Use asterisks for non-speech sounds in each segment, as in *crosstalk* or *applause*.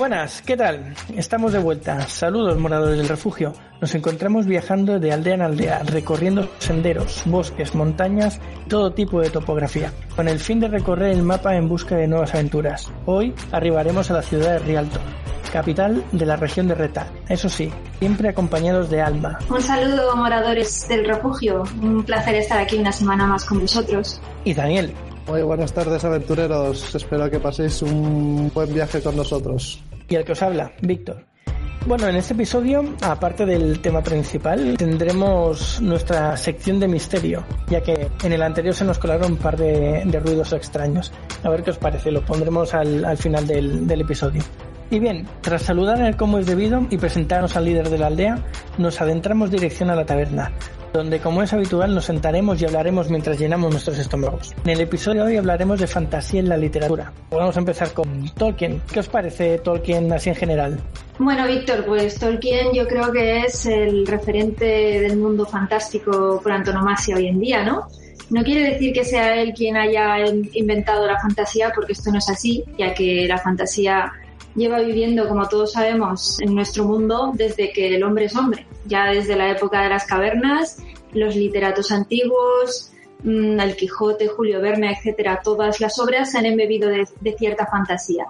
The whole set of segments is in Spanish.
Buenas, ¿qué tal? Estamos de vuelta. Saludos, moradores del refugio. Nos encontramos viajando de aldea en aldea, recorriendo senderos, bosques, montañas, todo tipo de topografía, con el fin de recorrer el mapa en busca de nuevas aventuras. Hoy arribaremos a la ciudad de Rialto, capital de la región de Reta. Eso sí, siempre acompañados de Alma. Un saludo, moradores del refugio. Un placer estar aquí una semana más con vosotros. Y Daniel. Muy buenas tardes, aventureros. Espero que paséis un buen viaje con nosotros y el que os habla, Víctor. Bueno, en este episodio, aparte del tema principal, tendremos nuestra sección de misterio, ya que en el anterior se nos colaron un par de, ruidos extraños. A ver qué os parece, lo pondremos al, final del, del episodio. Y bien, tras saludar el como es debido y presentarnos al líder de la aldea, nos adentramos dirección a la taberna, donde como es habitual nos sentaremos y hablaremos mientras llenamos nuestros estómagos. En el episodio de hoy hablaremos de fantasía en la literatura. Vamos a empezar con Tolkien. ¿Qué os parece Tolkien así en general? Bueno, Víctor, pues Tolkien yo creo que es el referente del mundo fantástico por antonomasia hoy en día, ¿no? No quiere decir que sea él quien haya inventado la fantasía, porque esto no es así, ya que la fantasía lleva viviendo, como todos sabemos, en nuestro mundo desde que el hombre es hombre, ya desde la época de las cavernas, los literatos antiguos, mm, el Quijote, Julio Verne, etcétera, todas las obras se han embebido de, cierta fantasía.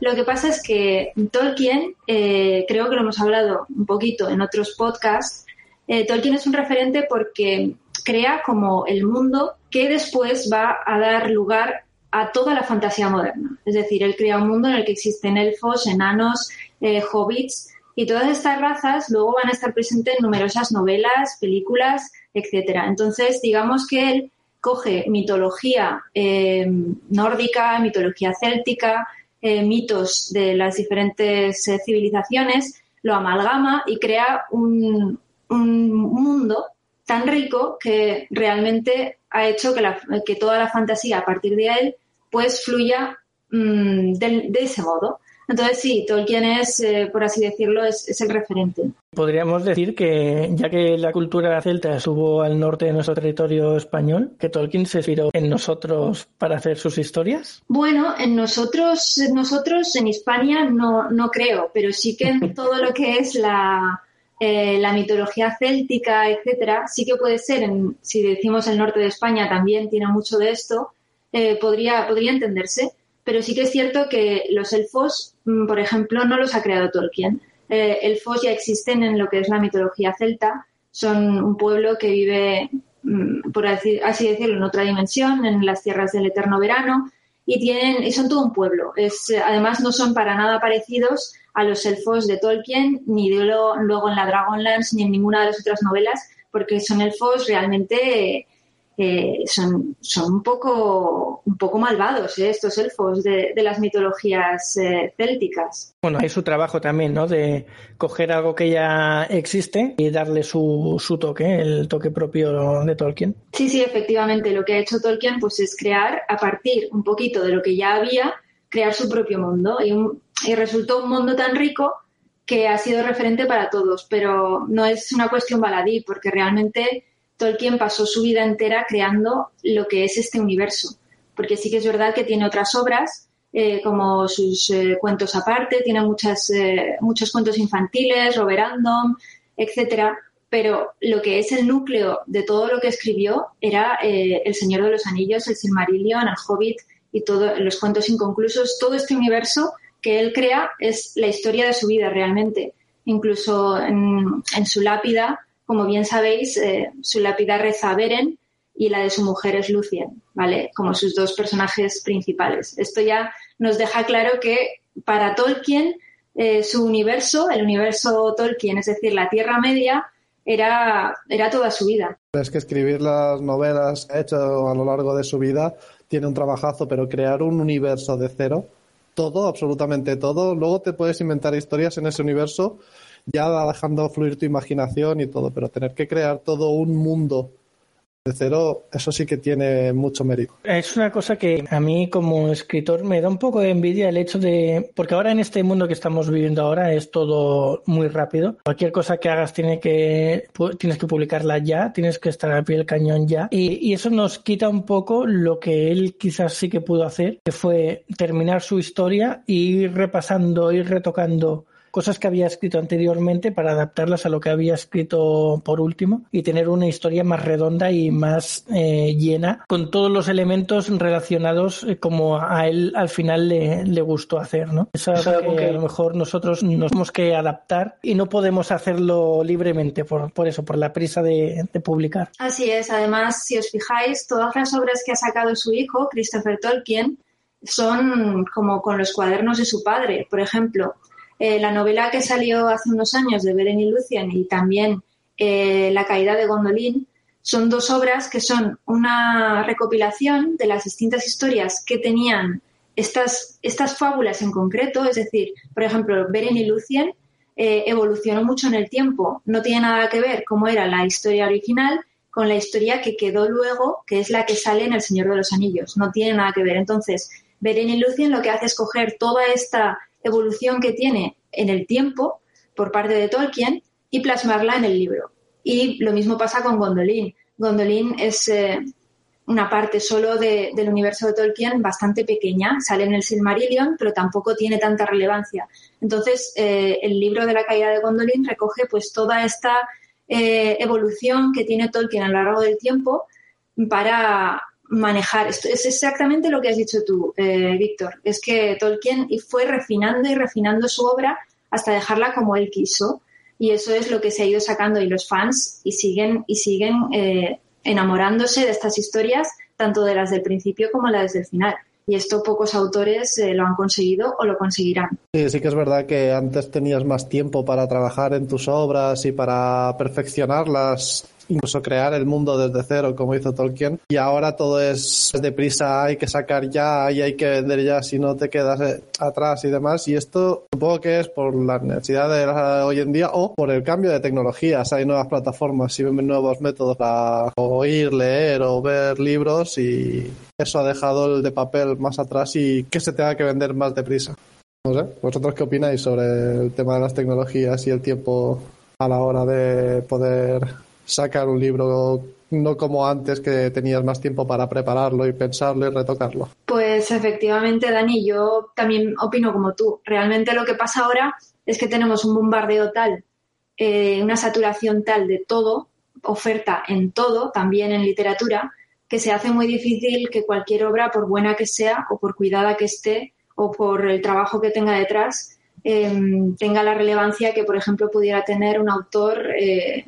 Lo que pasa es que Tolkien, eh, creo que lo hemos hablado un poquito en otros podcasts, eh, Tolkien es un referente porque crea como el mundo que después va a dar lugar a toda la fantasía moderna. Es decir, él crea un mundo en el que existen elfos, enanos, eh, hobbits y todas estas razas luego van a estar presentes en numerosas novelas, películas, etcétera. Entonces, digamos que él coge mitología eh, nórdica, mitología céltica, eh, mitos de las diferentes civilizaciones, lo amalgama y crea un, un, mundo tan rico que realmente ha hecho que, que toda la fantasía a partir de él pues fluya mm, de, ese modo. Entonces sí, Tolkien es, eh, por así decirlo, es, el referente. Podríamos decir que, ya que la cultura celta estuvo al norte de nuestro territorio español, que Tolkien se inspiró en nosotros para hacer sus historias. Bueno, en nosotros, nosotros en España no, no creo, pero sí que en *laughs* todo lo que es la, eh, la mitología céltica, etcétera, sí que puede ser, en, si decimos el norte de España también tiene mucho de esto, eh, podría, podría entenderse, pero sí que es cierto que los elfos, mm, por ejemplo, no los ha creado Tolkien. Eh, elfos ya existen en lo que es la mitología celta, son un pueblo que vive, mm, por así, decirlo, en otra dimensión, en las tierras del eterno verano, y tienen y son todo un pueblo. Es, además, no son para nada parecidos a los elfos de Tolkien, ni de luego en la Dragonlance, ni en ninguna de las otras novelas, porque son elfos realmente eh, son, son un poco, un poco malvados ¿eh? estos elfos de, las mitologías eh, célticas. Bueno, hay su trabajo también, ¿no? De coger algo que ya existe y darle su, su toque, el toque propio de Tolkien. Sí, sí, efectivamente. Lo que ha hecho Tolkien pues, es crear, a partir un poquito de lo que ya había, crear su propio mundo. Y, y resultó un mundo tan rico que ha sido referente para todos. Pero no es una cuestión baladí, porque realmente Tolkien pasó su vida entera creando lo que es este universo, porque sí que es verdad que tiene otras obras, eh, como sus eh, cuentos aparte, tiene muchas, eh, muchos cuentos infantiles, Roberandom, etcétera, pero lo que es el núcleo de todo lo que escribió era El Señor de los Anillos, El Silmarillion, El Hobbit y todos los cuentos inconclusos, todo este universo que él crea es la historia de su vida realmente. Incluso en su lápida como bien sabéis, eh, su lápida reza Beren y la de su mujer es Lucien, ¿vale? Como sus dos personajes principales. Esto ya nos deja claro que para Tolkien eh, su universo, el universo Tolkien, es decir, la Tierra Media, era, era toda su vida. Es que escribir las novelas que ha hecho a lo largo de su vida tiene un trabajazo, pero crear un universo de cero, todo, absolutamente todo, luego te puedes inventar historias en ese universo ya dejando fluir tu imaginación y todo, pero tener que crear todo un mundo de cero, eso sí que tiene mucho mérito. Es una cosa que a mí como escritor me da un poco de envidia el hecho de, porque ahora en este mundo que estamos viviendo ahora es todo muy rápido. Cualquier cosa que hagas tiene que, tienes que publicarla ya, tienes que estar al pie del cañón ya. Y, y eso nos quita un poco lo que él quizás sí que pudo hacer, que fue terminar su historia y ir repasando, ir retocando cosas que había escrito anteriormente para adaptarlas a lo que había escrito por último y tener una historia más redonda y más eh, llena con todos los elementos relacionados eh, como a él al final le, le gustó hacer, ¿no? Es algo que a lo mejor nosotros nos tenemos que adaptar y no podemos hacerlo libremente por, por eso, por la prisa de, de publicar. Así es, además, si os fijáis, todas las obras que ha sacado su hijo, Christopher Tolkien, son como con los cuadernos de su padre. Por ejemplo, eh, la novela que salió hace unos años de Beren y Lucien y también eh, La caída de Gondolin son dos obras que son una recopilación de las distintas historias que tenían estas, estas fábulas en concreto, es decir, por ejemplo, Beren y Lucien eh, evolucionó mucho en el tiempo, no tiene nada que ver cómo era la historia original con la historia que quedó luego, que es la que sale en El Señor de los Anillos, no tiene nada que ver. Entonces, Beren y Lucien lo que hace es coger toda esta evolución que tiene en el tiempo por parte de Tolkien y plasmarla en el libro. Y lo mismo pasa con Gondolin. Gondolin es eh, una parte solo del universo de Tolkien bastante pequeña, sale en el Silmarillion, pero tampoco tiene tanta relevancia. Entonces, eh, el libro de la caída de Gondolin recoge pues toda esta eh, evolución que tiene Tolkien a lo largo del tiempo para manejar. Esto es exactamente lo que has dicho tú, eh, Víctor. Es que Tolkien fue refinando y refinando su obra hasta dejarla como él quiso. Y eso es lo que se ha ido sacando y los fans y siguen y siguen eh, enamorándose de estas historias, tanto de las del principio como las del final. Y esto pocos autores eh, lo han conseguido o lo conseguirán. Sí, sí que es verdad que antes tenías más tiempo para trabajar en tus obras y para perfeccionarlas incluso crear el mundo desde cero como hizo Tolkien. Y ahora todo es deprisa, hay que sacar ya y hay que vender ya si no te quedas eh, atrás y demás. Y esto supongo que es por la necesidad de hoy en día o por el cambio de tecnologías, hay nuevas plataformas y nuevos métodos para oír, leer o ver libros y eso ha dejado el de papel más atrás y que se tenga que vender más deprisa. No sé, ¿vosotros qué opináis sobre el tema de las tecnologías y el tiempo a la hora de poder sacar un libro no como antes que tenías más tiempo para prepararlo y pensarlo y retocarlo. Pues efectivamente, Dani, yo también opino como tú. Realmente lo que pasa ahora es que tenemos un bombardeo tal, eh, una saturación tal de todo, oferta en todo, también en literatura, que se hace muy difícil que cualquier obra, por buena que sea o por cuidada que esté o por el trabajo que tenga detrás, eh, tenga la relevancia que, por ejemplo, pudiera tener un autor eh,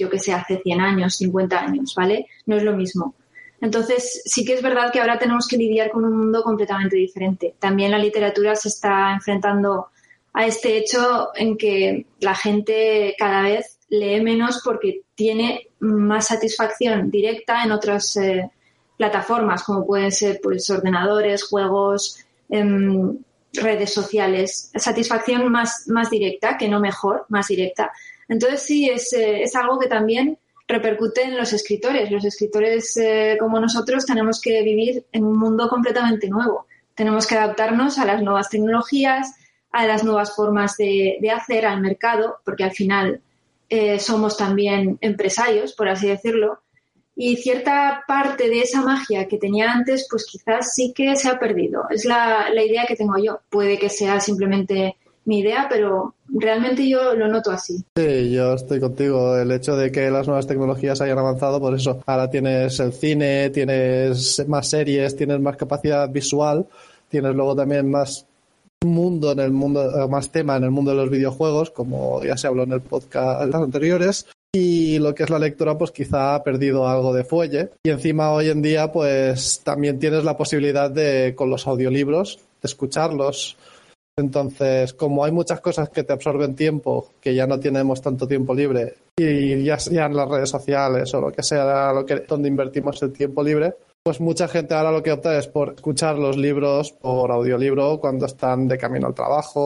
yo que sé, hace 100 años, 50 años, ¿vale? No es lo mismo. Entonces, sí que es verdad que ahora tenemos que lidiar con un mundo completamente diferente. También la literatura se está enfrentando a este hecho en que la gente cada vez lee menos porque tiene más satisfacción directa en otras eh, plataformas, como pueden ser pues, ordenadores, juegos, em, redes sociales. Satisfacción más, más directa, que no mejor, más directa. Entonces sí, es, eh, es algo que también repercute en los escritores. Los escritores eh, como nosotros tenemos que vivir en un mundo completamente nuevo. Tenemos que adaptarnos a las nuevas tecnologías, a las nuevas formas de, hacer, al mercado, porque al final eh, somos también empresarios, por así decirlo. Y cierta parte de esa magia que tenía antes, pues quizás sí que se ha perdido. Es la, la idea que tengo yo. Puede que sea simplemente mi idea, pero realmente yo lo noto así. Sí, yo estoy contigo. El hecho de que las nuevas tecnologías hayan avanzado, por eso ahora tienes el cine, tienes más series, tienes más capacidad visual, tienes luego también más mundo en el mundo, más tema en el mundo de los videojuegos, como ya se habló en el podcast anteriores. Y lo que es la lectura, pues quizá ha perdido algo de fuelle. Y encima hoy en día, pues también tienes la posibilidad de, con los audiolibros, de escucharlos entonces, como hay muchas cosas que te absorben tiempo, que ya no tenemos tanto tiempo libre, y ya, en las redes sociales o lo que sea lo que, donde invertimos el tiempo libre, pues mucha gente ahora lo que opta es por escuchar los libros por audiolibro cuando están de camino al trabajo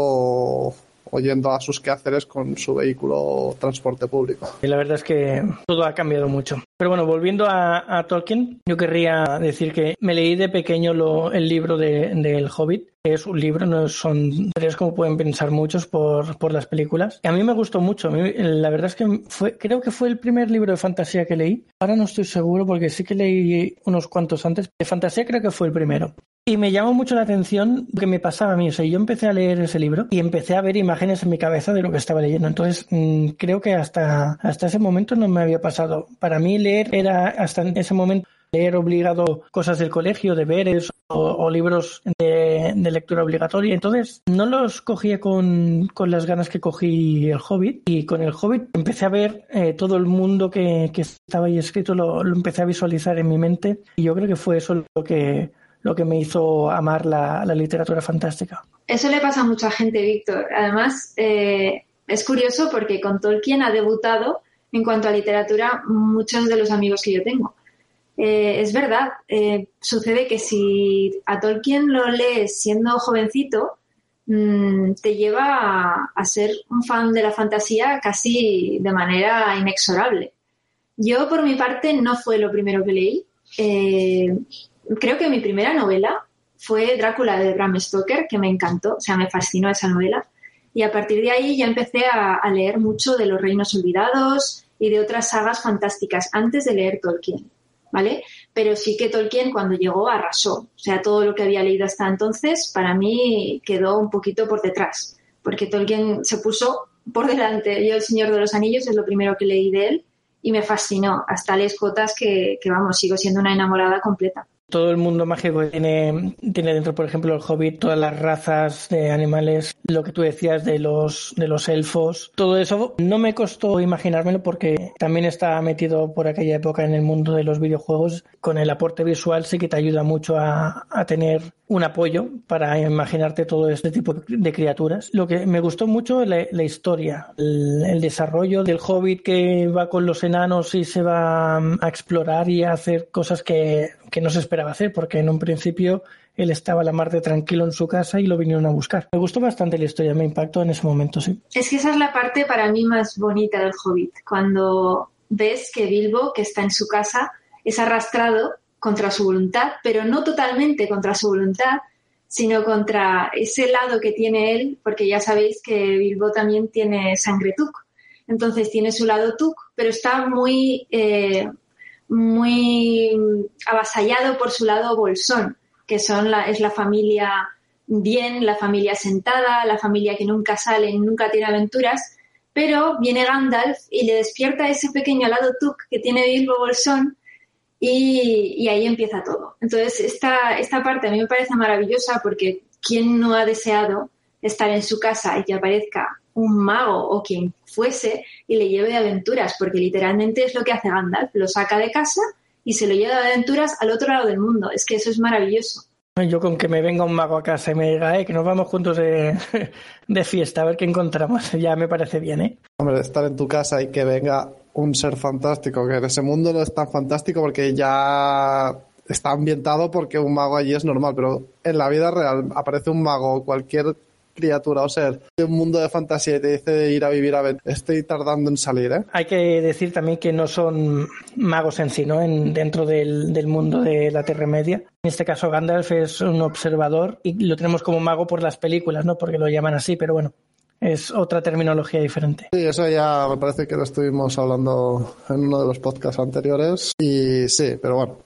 o, yendo a sus quehaceres con su vehículo transporte público. Y la verdad es que todo ha cambiado mucho. Pero bueno, volviendo a, Tolkien, yo querría decir que me leí de pequeño el libro del de, Hobbit. Es un libro, no son tres como pueden pensar muchos por, por las películas. A mí me gustó mucho. la verdad es que fue, creo que fue el primer libro de fantasía que leí. Ahora no estoy seguro porque sí que leí unos cuantos antes. De fantasía creo que fue el primero. Y me llamó mucho la atención que me pasaba a mí. O sea, yo empecé a leer ese libro y empecé a ver imágenes en mi cabeza de lo que estaba leyendo. Entonces, mm, creo que hasta, hasta ese momento no me había pasado. Para mí leer era hasta ese momento leer obligado cosas del colegio, deberes o, o libros de, lectura obligatoria. Entonces no los cogía con, con, las ganas que cogí el Hobbit y con el Hobbit empecé a ver eh, todo el mundo que, estaba ahí escrito, lo, lo empecé a visualizar en mi mente y yo creo que fue eso lo que lo que me hizo amar la, literatura fantástica. Eso le pasa a mucha gente, Víctor. Además, eh, es curioso porque con Tolkien ha debutado en cuanto a literatura muchos de los amigos que yo tengo. Eh, es verdad, eh, sucede que si a Tolkien lo lees siendo jovencito, mm, te lleva a, ser un fan de la fantasía casi de manera inexorable. Yo, por mi parte, no fue lo primero que leí creo que mi primera novela fue Drácula de Bram Stoker, que me encantó, o sea, me fascinó esa novela. Y a partir de ahí ya empecé a, leer mucho de los Reinos Olvidados y de otras sagas fantásticas antes de leer Tolkien, ¿vale? Pero sí que Tolkien cuando llegó arrasó. O sea, todo lo que había leído hasta entonces para mí quedó un poquito por detrás, porque Tolkien se puso por delante. Yo El Señor de los Anillos es lo primero que leí de él y me fascinó, hasta Les Cotas que, que vamos, sigo siendo una enamorada completa todo el mundo mágico tiene, tiene dentro, por ejemplo, el hobbit, todas las razas de animales, lo que tú decías de los, de los elfos, todo eso no me costó imaginármelo porque también está metido por aquella época en el mundo de los videojuegos. Con el aporte visual sí que te ayuda mucho a, a tener un apoyo para imaginarte todo este tipo de criaturas. Lo que me gustó mucho la, la historia, el, desarrollo del hobbit que va con los enanos y se va a explorar y a hacer cosas que, que no se esperaba hacer, porque en un principio él estaba a la mar de tranquilo en su casa y lo vinieron a buscar. Me gustó bastante la historia, me impactó en ese momento, sí. Es que esa es la parte para mí más bonita del hobbit, cuando ves que Bilbo, que está en su casa, es arrastrado contra su voluntad, pero no totalmente contra su voluntad, sino contra ese lado que tiene él, porque ya sabéis que Bilbo también tiene sangre Tuk. Entonces tiene su lado Tuk, pero está muy, eh, muy avasallado por su lado Bolsón, que son la, es la familia bien, la familia sentada, la familia que nunca sale, nunca tiene aventuras, pero viene Gandalf y le despierta ese pequeño lado Tuk que tiene Bilbo Bolsón y, ahí empieza todo. Entonces, esta, esta parte a mí me parece maravillosa porque ¿quién no ha deseado estar en su casa y que aparezca un mago o quien fuese y le lleve de aventuras? Porque literalmente es lo que hace Gandalf, lo saca de casa y se lo lleva de aventuras al otro lado del mundo. Es que eso es maravilloso. Yo con que me venga un mago a casa y me diga, eh, que nos vamos juntos de, *laughs* de, fiesta a ver qué encontramos, *laughs* ya me parece bien, ¿eh? Hombre, estar en tu casa y que venga un ser fantástico, que en ese mundo no es tan fantástico porque ya está ambientado porque un mago allí es normal, pero en la vida real aparece un mago o cualquier criatura o ser de un mundo de fantasía y te dice ir a vivir a ver, estoy tardando en salir, ¿eh? Hay que decir también que no son magos en sí, ¿no? En, dentro del, del mundo de la Tierra Media. En este caso Gandalf es un observador y lo tenemos como mago por las películas, ¿no? Porque lo llaman así, pero bueno, es otra terminología diferente. Sí, eso ya me parece que lo estuvimos hablando en uno de los podcasts anteriores. Y sí, pero bueno,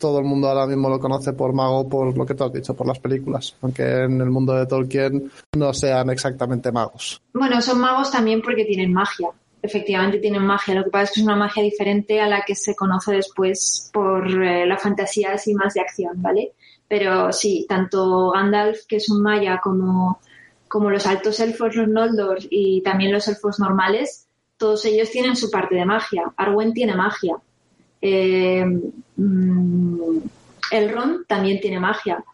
todo el mundo ahora mismo lo conoce por mago, por lo que tú has dicho, por las películas, aunque en el mundo de Tolkien no sean exactamente magos. Bueno, son magos también porque tienen magia. Efectivamente tienen magia, lo que pasa es que es una magia diferente a la que se conoce después por eh, la fantasía así más de acción, ¿vale? Pero sí, tanto Gandalf, que es un maya, como los altos elfos, los Noldor y también los elfos normales, todos ellos tienen su parte de magia. Arwen tiene magia. Eh, mm, Elrond también tiene magia.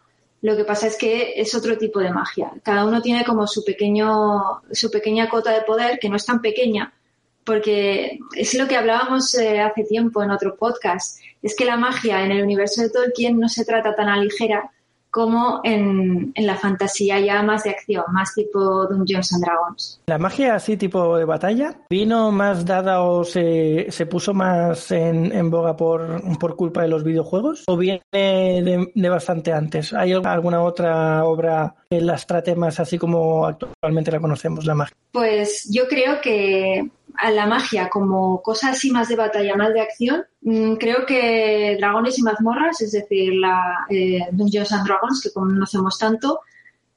Lo que pasa es que es otro tipo de magia. Cada uno tiene como su pequeño, su pequeña cota de poder, que no es tan pequeña, porque es lo que hablábamos eh, hace tiempo en otro podcast. Es que la magia en el universo de Tolkien no se trata tan a ligera como en, la fantasía ya más de acción, más tipo Dungeons and Dragons. ¿La magia así tipo de batalla vino más dada o se, puso más en, boga por, por, culpa de los videojuegos o viene de, bastante antes? ¿Hay alguna otra obra que las trate más así como actualmente la conocemos, la magia? Pues yo creo que a la magia como cosa así más de batalla, más de acción, mm, creo que Dragones y Mazmorras, es decir, la eh, Dungeons and Dragons, que conocemos tanto,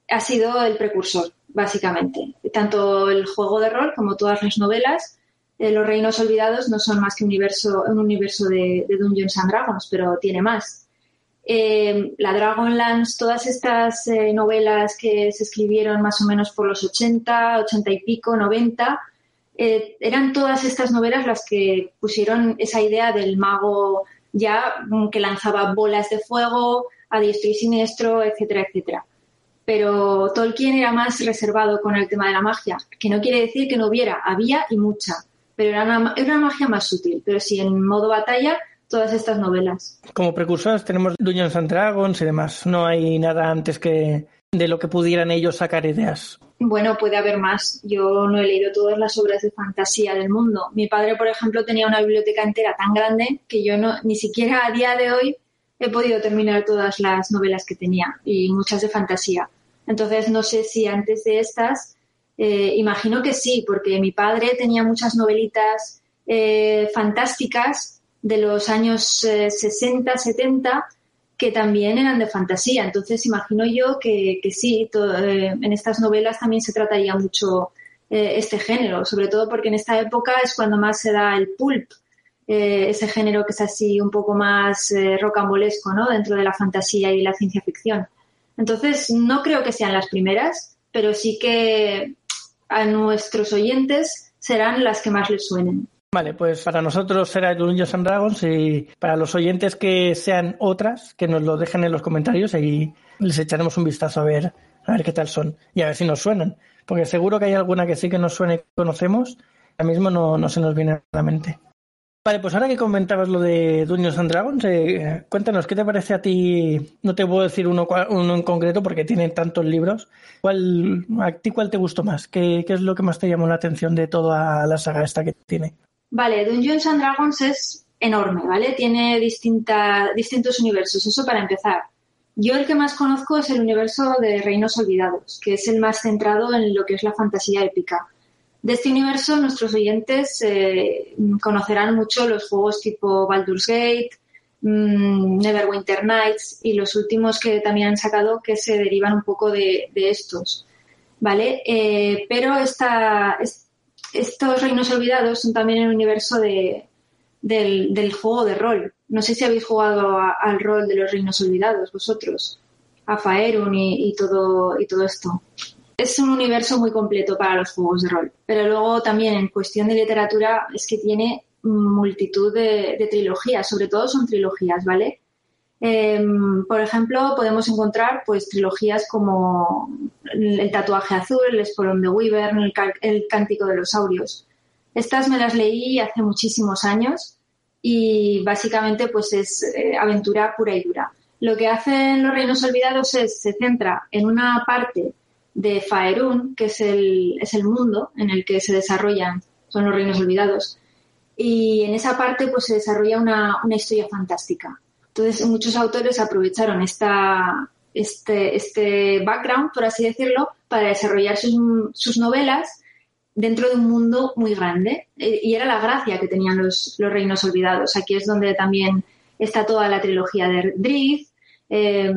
ha sido el precursor, básicamente. Tanto el juego de rol como todas las novelas, eh, Los Reinos Olvidados no son más que un universo, un universo de, Dungeons and Dragons, pero tiene más. Eh, la Dragonlance, todas estas novelas que se escribieron más o menos por los 80, 80 y pico, 90, eh, eran todas estas novelas las que pusieron esa idea del mago ya mm, que lanzaba bolas de fuego a diestro y siniestro, etcétera, etcétera. Pero Tolkien era más reservado con el tema de la magia, que no quiere decir que no hubiera, había y mucha, pero era una, una magia más sutil. Pero sí, en modo batalla, todas estas novelas. Como precursores tenemos Dungeons and Dragons y demás. No hay nada antes que de lo que pudieran ellos sacar ideas. Bueno, puede haber más. Yo no he leído todas las obras de fantasía del mundo. Mi padre, por ejemplo, tenía una biblioteca entera tan grande que yo no, ni siquiera a día de hoy he podido terminar todas las novelas que tenía y muchas de fantasía. Entonces, no sé si antes de estas, eh, imagino que sí, porque mi padre tenía muchas novelitas eh, fantásticas de los años 60, eh, 70 que también eran de fantasía. Entonces, imagino yo que, sí, eh, en estas novelas también se trataría mucho eh, este género, sobre todo porque en esta época es cuando más se da el pulp, eh, ese género que es así un poco más rocambolesco, ¿no? Dentro de la fantasía y la ciencia ficción. Entonces, no creo que sean las primeras, pero sí que a nuestros oyentes serán las que más les suenen. Vale, pues para nosotros será Dungeons and Dragons y para los oyentes que sean otras, que nos lo dejen en los comentarios y les echaremos un vistazo a ver, a ver qué tal son y a ver si nos suenan. Porque seguro que hay alguna que sí que nos suene y conocemos, ahora mismo no, no se nos viene a la mente. Vale, pues ahora que comentabas lo de Dungeons and Dragons, eh, cuéntanos, ¿qué te parece a ti? No te puedo decir uno, uno en concreto porque tienen tantos libros. ¿Cuál, ¿A ti cuál te gustó más? ¿Qué, ¿Qué es lo que más te llamó la atención de toda la saga esta que tiene? Vale, Dungeons and Dragons es enorme, ¿vale? Tiene distinta, distintos universos, eso para empezar. Yo el que más conozco es el universo de Reinos Olvidados, que es el más centrado en lo que es la fantasía épica. De este universo nuestros oyentes eh, conocerán mucho los juegos tipo Baldur's Gate, mm, Neverwinter Nights y los últimos que también han sacado que se derivan un poco de, estos, ¿vale? Eh, pero esta, estos reinos olvidados son también el universo de, del, juego de rol. No sé si habéis jugado al rol de los reinos olvidados vosotros, a Faerun y, todo, y todo esto. Es un universo muy completo para los juegos de rol. Pero luego también en cuestión de literatura es que tiene multitud de, de trilogías, sobre todo son trilogías, ¿vale? Em, por ejemplo, podemos encontrar pues trilogías como El tatuaje azul, El espolón de Weaver, el, cántico de los saurios. Estas me las leí hace muchísimos años y básicamente pues es eh, aventura pura y dura. Lo que hacen los reinos olvidados es se centra en una parte de Faerun, que es el, es el mundo en el que se desarrollan, son los reinos olvidados, y en esa parte pues se desarrolla una, una historia fantástica entonces, muchos autores aprovecharon este, este background, por así decirlo, para desarrollar sus, novelas dentro de un mundo muy grande. Eh, y era la gracia que tenían los, reinos olvidados. Aquí es donde también está toda la trilogía de Drift, eh,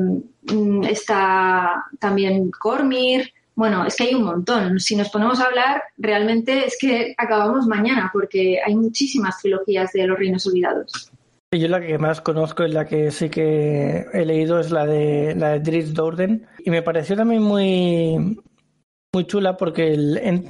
está también Cormir. Bueno, es que hay un montón. Si nos ponemos a hablar, realmente es que acabamos mañana porque hay muchísimas trilogías de los reinos olvidados. Yo la que más conozco es la que sí que he leído es la de la de Dries Dourden. Y me pareció también muy muy chula porque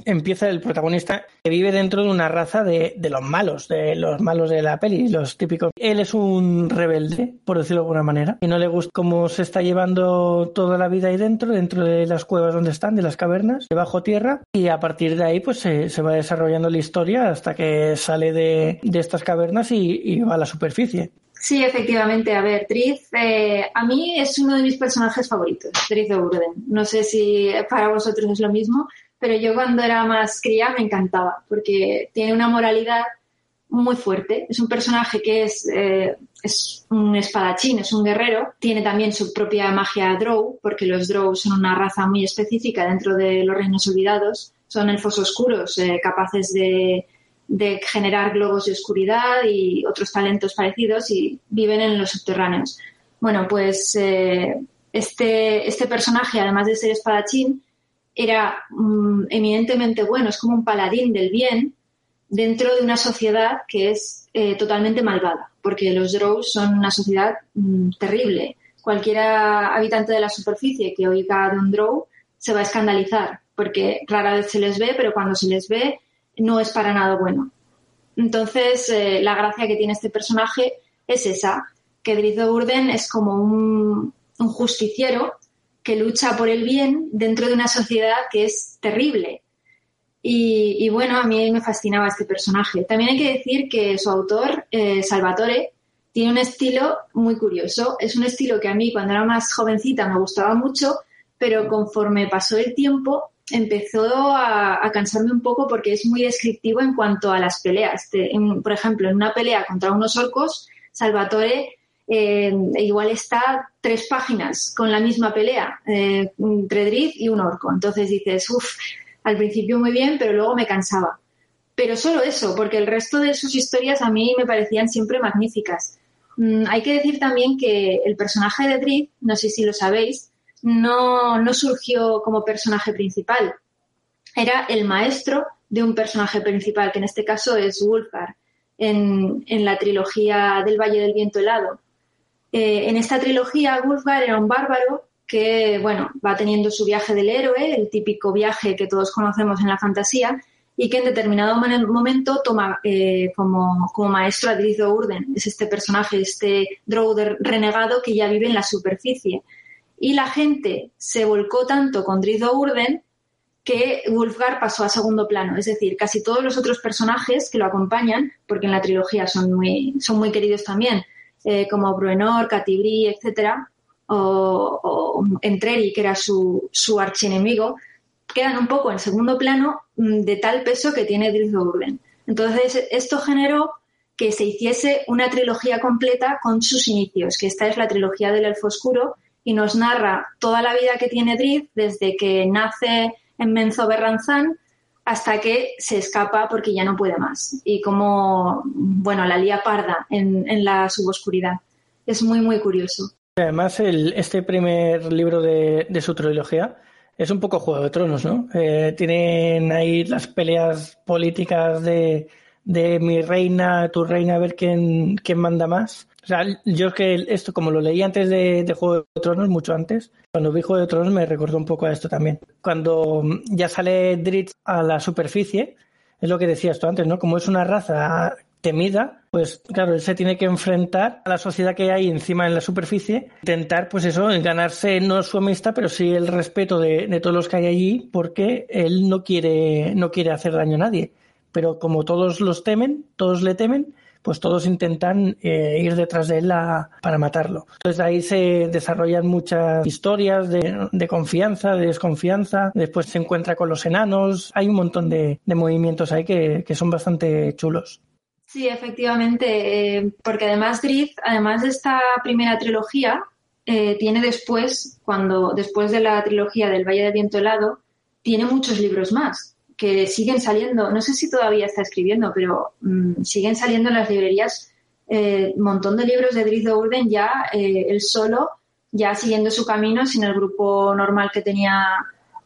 empieza el protagonista que vive dentro de una raza de, los malos, de los malos de la peli, los típicos. Él es un rebelde, por decirlo de alguna manera, y no le gusta cómo se está llevando toda la vida ahí dentro, dentro de las cuevas donde están, de las cavernas, debajo tierra, y a partir de ahí pues se, va desarrollando la historia hasta que sale de, estas cavernas y, va a la superficie. Sí, efectivamente. A ver, Triz, eh, a mí es uno de mis personajes favoritos, Triz de Urden. No sé si para vosotros es lo mismo, pero yo cuando era más cría me encantaba, porque tiene una moralidad muy fuerte. Es un personaje que es, eh, es un espadachín, es un guerrero. Tiene también su propia magia Drow, porque los Drow son una raza muy específica dentro de los Reinos Olvidados. Son elfos oscuros, eh, capaces de de generar globos de oscuridad y otros talentos parecidos y viven en los subterráneos. Bueno, pues eh, este, este personaje, además de ser espadachín, era mm, eminentemente bueno, es como un paladín del bien dentro de una sociedad que es eh, totalmente malvada, porque los Drows son una sociedad mm, terrible. Cualquiera habitante de la superficie que oiga de un Drow se va a escandalizar, porque rara vez se les ve, pero cuando se les ve no es para nada bueno. Entonces, eh, la gracia que tiene este personaje es esa, que Drizzo Urden es como un, justiciero que lucha por el bien dentro de una sociedad que es terrible. Y, bueno, a mí me fascinaba este personaje. También hay que decir que su autor, eh, Salvatore, tiene un estilo muy curioso. Es un estilo que a mí cuando era más jovencita me gustaba mucho, pero conforme pasó el tiempo empezó a, cansarme un poco porque es muy descriptivo en cuanto a las peleas. por ejemplo, en una pelea contra unos orcos, Salvatore eh, igual está tres páginas con la misma pelea eh, entre Drift y un orco. Entonces dices, uff, al principio muy bien, pero luego me cansaba. Pero solo eso, porque el resto de sus historias a mí me parecían siempre magníficas. Mm, hay que decir también que el personaje de Drift, no sé si lo sabéis, no, no surgió como personaje principal. Era el maestro de un personaje principal, que en este caso es Wulfgar, en, en la trilogía del Valle del Viento Helado. Eh, en esta trilogía, Wulfgar era un bárbaro que, bueno, va teniendo su viaje del héroe, el típico viaje que todos conocemos en la fantasía, y que en determinado momento toma eh, como, como, maestro a Drizzo Urden. Es este personaje, este drow renegado que ya vive en la superficie y la gente se volcó tanto con Drizzo Urden que Wulfgar pasó a segundo plano. Es decir, casi todos los otros personajes que lo acompañan, porque en la trilogía son muy, son muy queridos también, eh, como Bruenor, Catibri, etcétera, o, o, Entreri, que era su, su archienemigo, quedan un poco en segundo plano mm, de tal peso que tiene Drizzo Urden. Entonces, esto generó que se hiciese una trilogía completa con sus inicios, que esta es la trilogía del Elfo Oscuro, y nos narra toda la vida que tiene Drift desde que nace en Menzo Berranzán hasta que se escapa porque ya no puede más y como, bueno, la lía parda en, en la suboscuridad. Es muy, muy curioso. Además, el, este primer libro de, de, su trilogía es un poco Juego de Tronos, ¿no? Eh, tienen ahí las peleas políticas de, de mi reina, tu reina, a ver quién, quién manda más. O sea, yo es que esto, como lo leí antes de, Juego de Tronos, mucho antes, cuando vi Juego de Tronos me recordó un poco a esto también. Cuando ya sale Dritz a la superficie, es lo que decías tú antes, ¿no? Como es una raza temida, pues claro, él se tiene que enfrentar a la sociedad que hay encima en la superficie, intentar, pues eso, ganarse no su amistad, pero sí el respeto de, de todos los que hay allí, porque él no quiere, no quiere hacer daño a nadie. Pero como todos los temen, todos le temen, pues todos intentan eh, ir detrás de él para matarlo. Entonces ahí se desarrollan muchas historias de, confianza, de desconfianza, después se encuentra con los enanos, hay un montón de, movimientos ahí que, son bastante chulos. Sí, efectivamente, eh, porque además Drift, además de esta primera trilogía, eh, tiene después, cuando después de la trilogía del Valle del Viento Helado, tiene muchos libros más que siguen saliendo, no sé si todavía está escribiendo, pero mm, siguen saliendo en las librerías eh, un montón de libros de Drizzo Urden ya eh, él solo, ya siguiendo su camino sin el grupo normal que tenía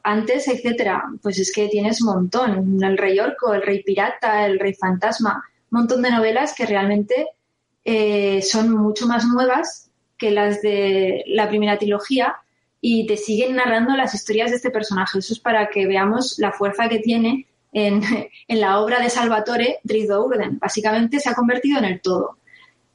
antes, etcétera. Pues es que tienes un montón, el Rey Orco, el Rey Pirata, el Rey Fantasma, un montón de novelas que realmente eh, son mucho más nuevas que las de la primera trilogía y te siguen narrando las historias de este personaje. Eso es para que veamos la fuerza que tiene en, *laughs* la obra de Salvatore Drizzo Urden. Básicamente se ha convertido en el todo.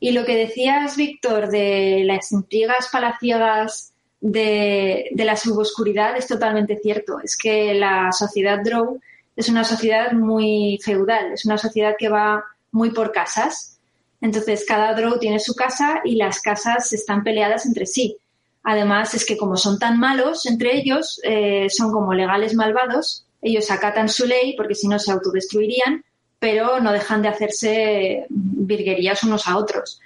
Y lo que decías, Víctor, de las intrigas palaciegas de, de la suboscuridad es totalmente cierto. Es que la sociedad Drow es una sociedad muy feudal, es una sociedad que va muy por casas Entonces, cada Drow tiene su casa y las casas están peleadas entre sí. Además, es que como son tan malos entre ellos, eh, son como legales malvados, ellos acatan su ley porque si no se autodestruirían, pero no dejan de hacerse virguerías unos a otros.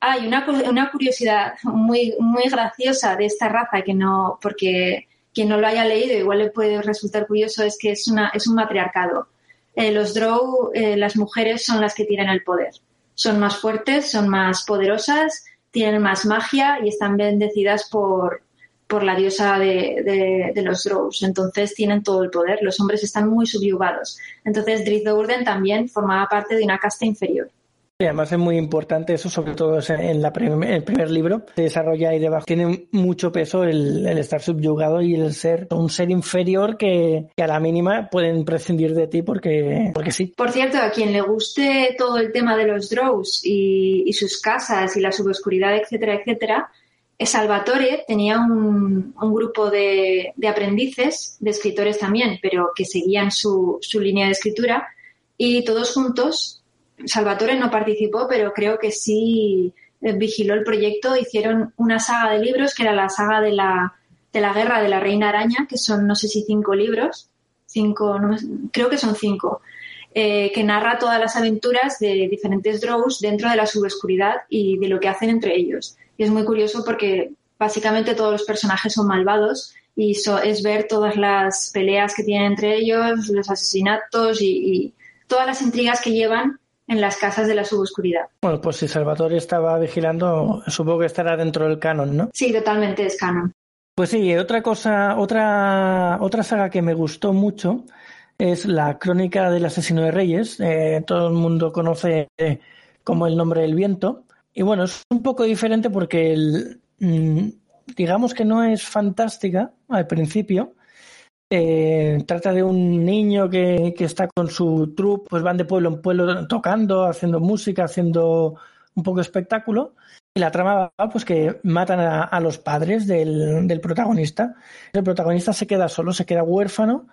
Hay una, una curiosidad muy, muy graciosa de esta raza que no, porque quien no lo haya leído igual le puede resultar curioso, es que es, una, es un matriarcado. Eh, los Drow, eh, las mujeres son las que tienen el poder. Son más fuertes, son más poderosas, tienen más magia y están bendecidas por, por la diosa de, de, los Drows. Entonces tienen todo el poder. Los hombres están muy subyugados. Entonces Drift Dourden también formaba parte de una casta inferior. Y además es muy importante eso, sobre todo en la el primer libro, se desarrolla ahí debajo. Tiene mucho peso el, estar subyugado y el ser un ser inferior que, a la mínima pueden prescindir de ti porque, porque sí. Por cierto, a quien le guste todo el tema de los Drows y, y sus casas y la suboscuridad, etcétera, etcétera, Salvatore tenía un, grupo de, de, aprendices, de escritores también, pero que seguían su, su línea de escritura y todos juntos Salvatore no participó, pero creo que sí eh, vigiló el proyecto. Hicieron una saga de libros, que era la saga de la, de la guerra de la reina araña, que son no sé si cinco libros, cinco, creo que son cinco, eh, que narra todas las aventuras de diferentes drows dentro de la suboscuridad y de lo que hacen entre ellos. Y es muy curioso porque básicamente todos los personajes son malvados y es ver todas las peleas que tienen entre ellos, los asesinatos y todas las intrigas que llevan en las casas de la suboscuridad. Bueno, pues si Salvatore estaba vigilando, supongo que estará dentro del canon, ¿no? Sí, totalmente es canon. Pues sí, otra cosa, otra, otra saga que me gustó mucho es la crónica del asesino de reyes. Eh, todo el mundo conoce eh, como el nombre del viento. Y bueno, es un poco diferente porque el, mm, digamos que no es fantástica al principio, eh, trata de un niño que, está con su troupe, pues van de pueblo en pueblo tocando, haciendo música, haciendo un poco espectáculo. Y la trama va pues que matan a, los padres del, del, protagonista. El protagonista se queda solo, se queda huérfano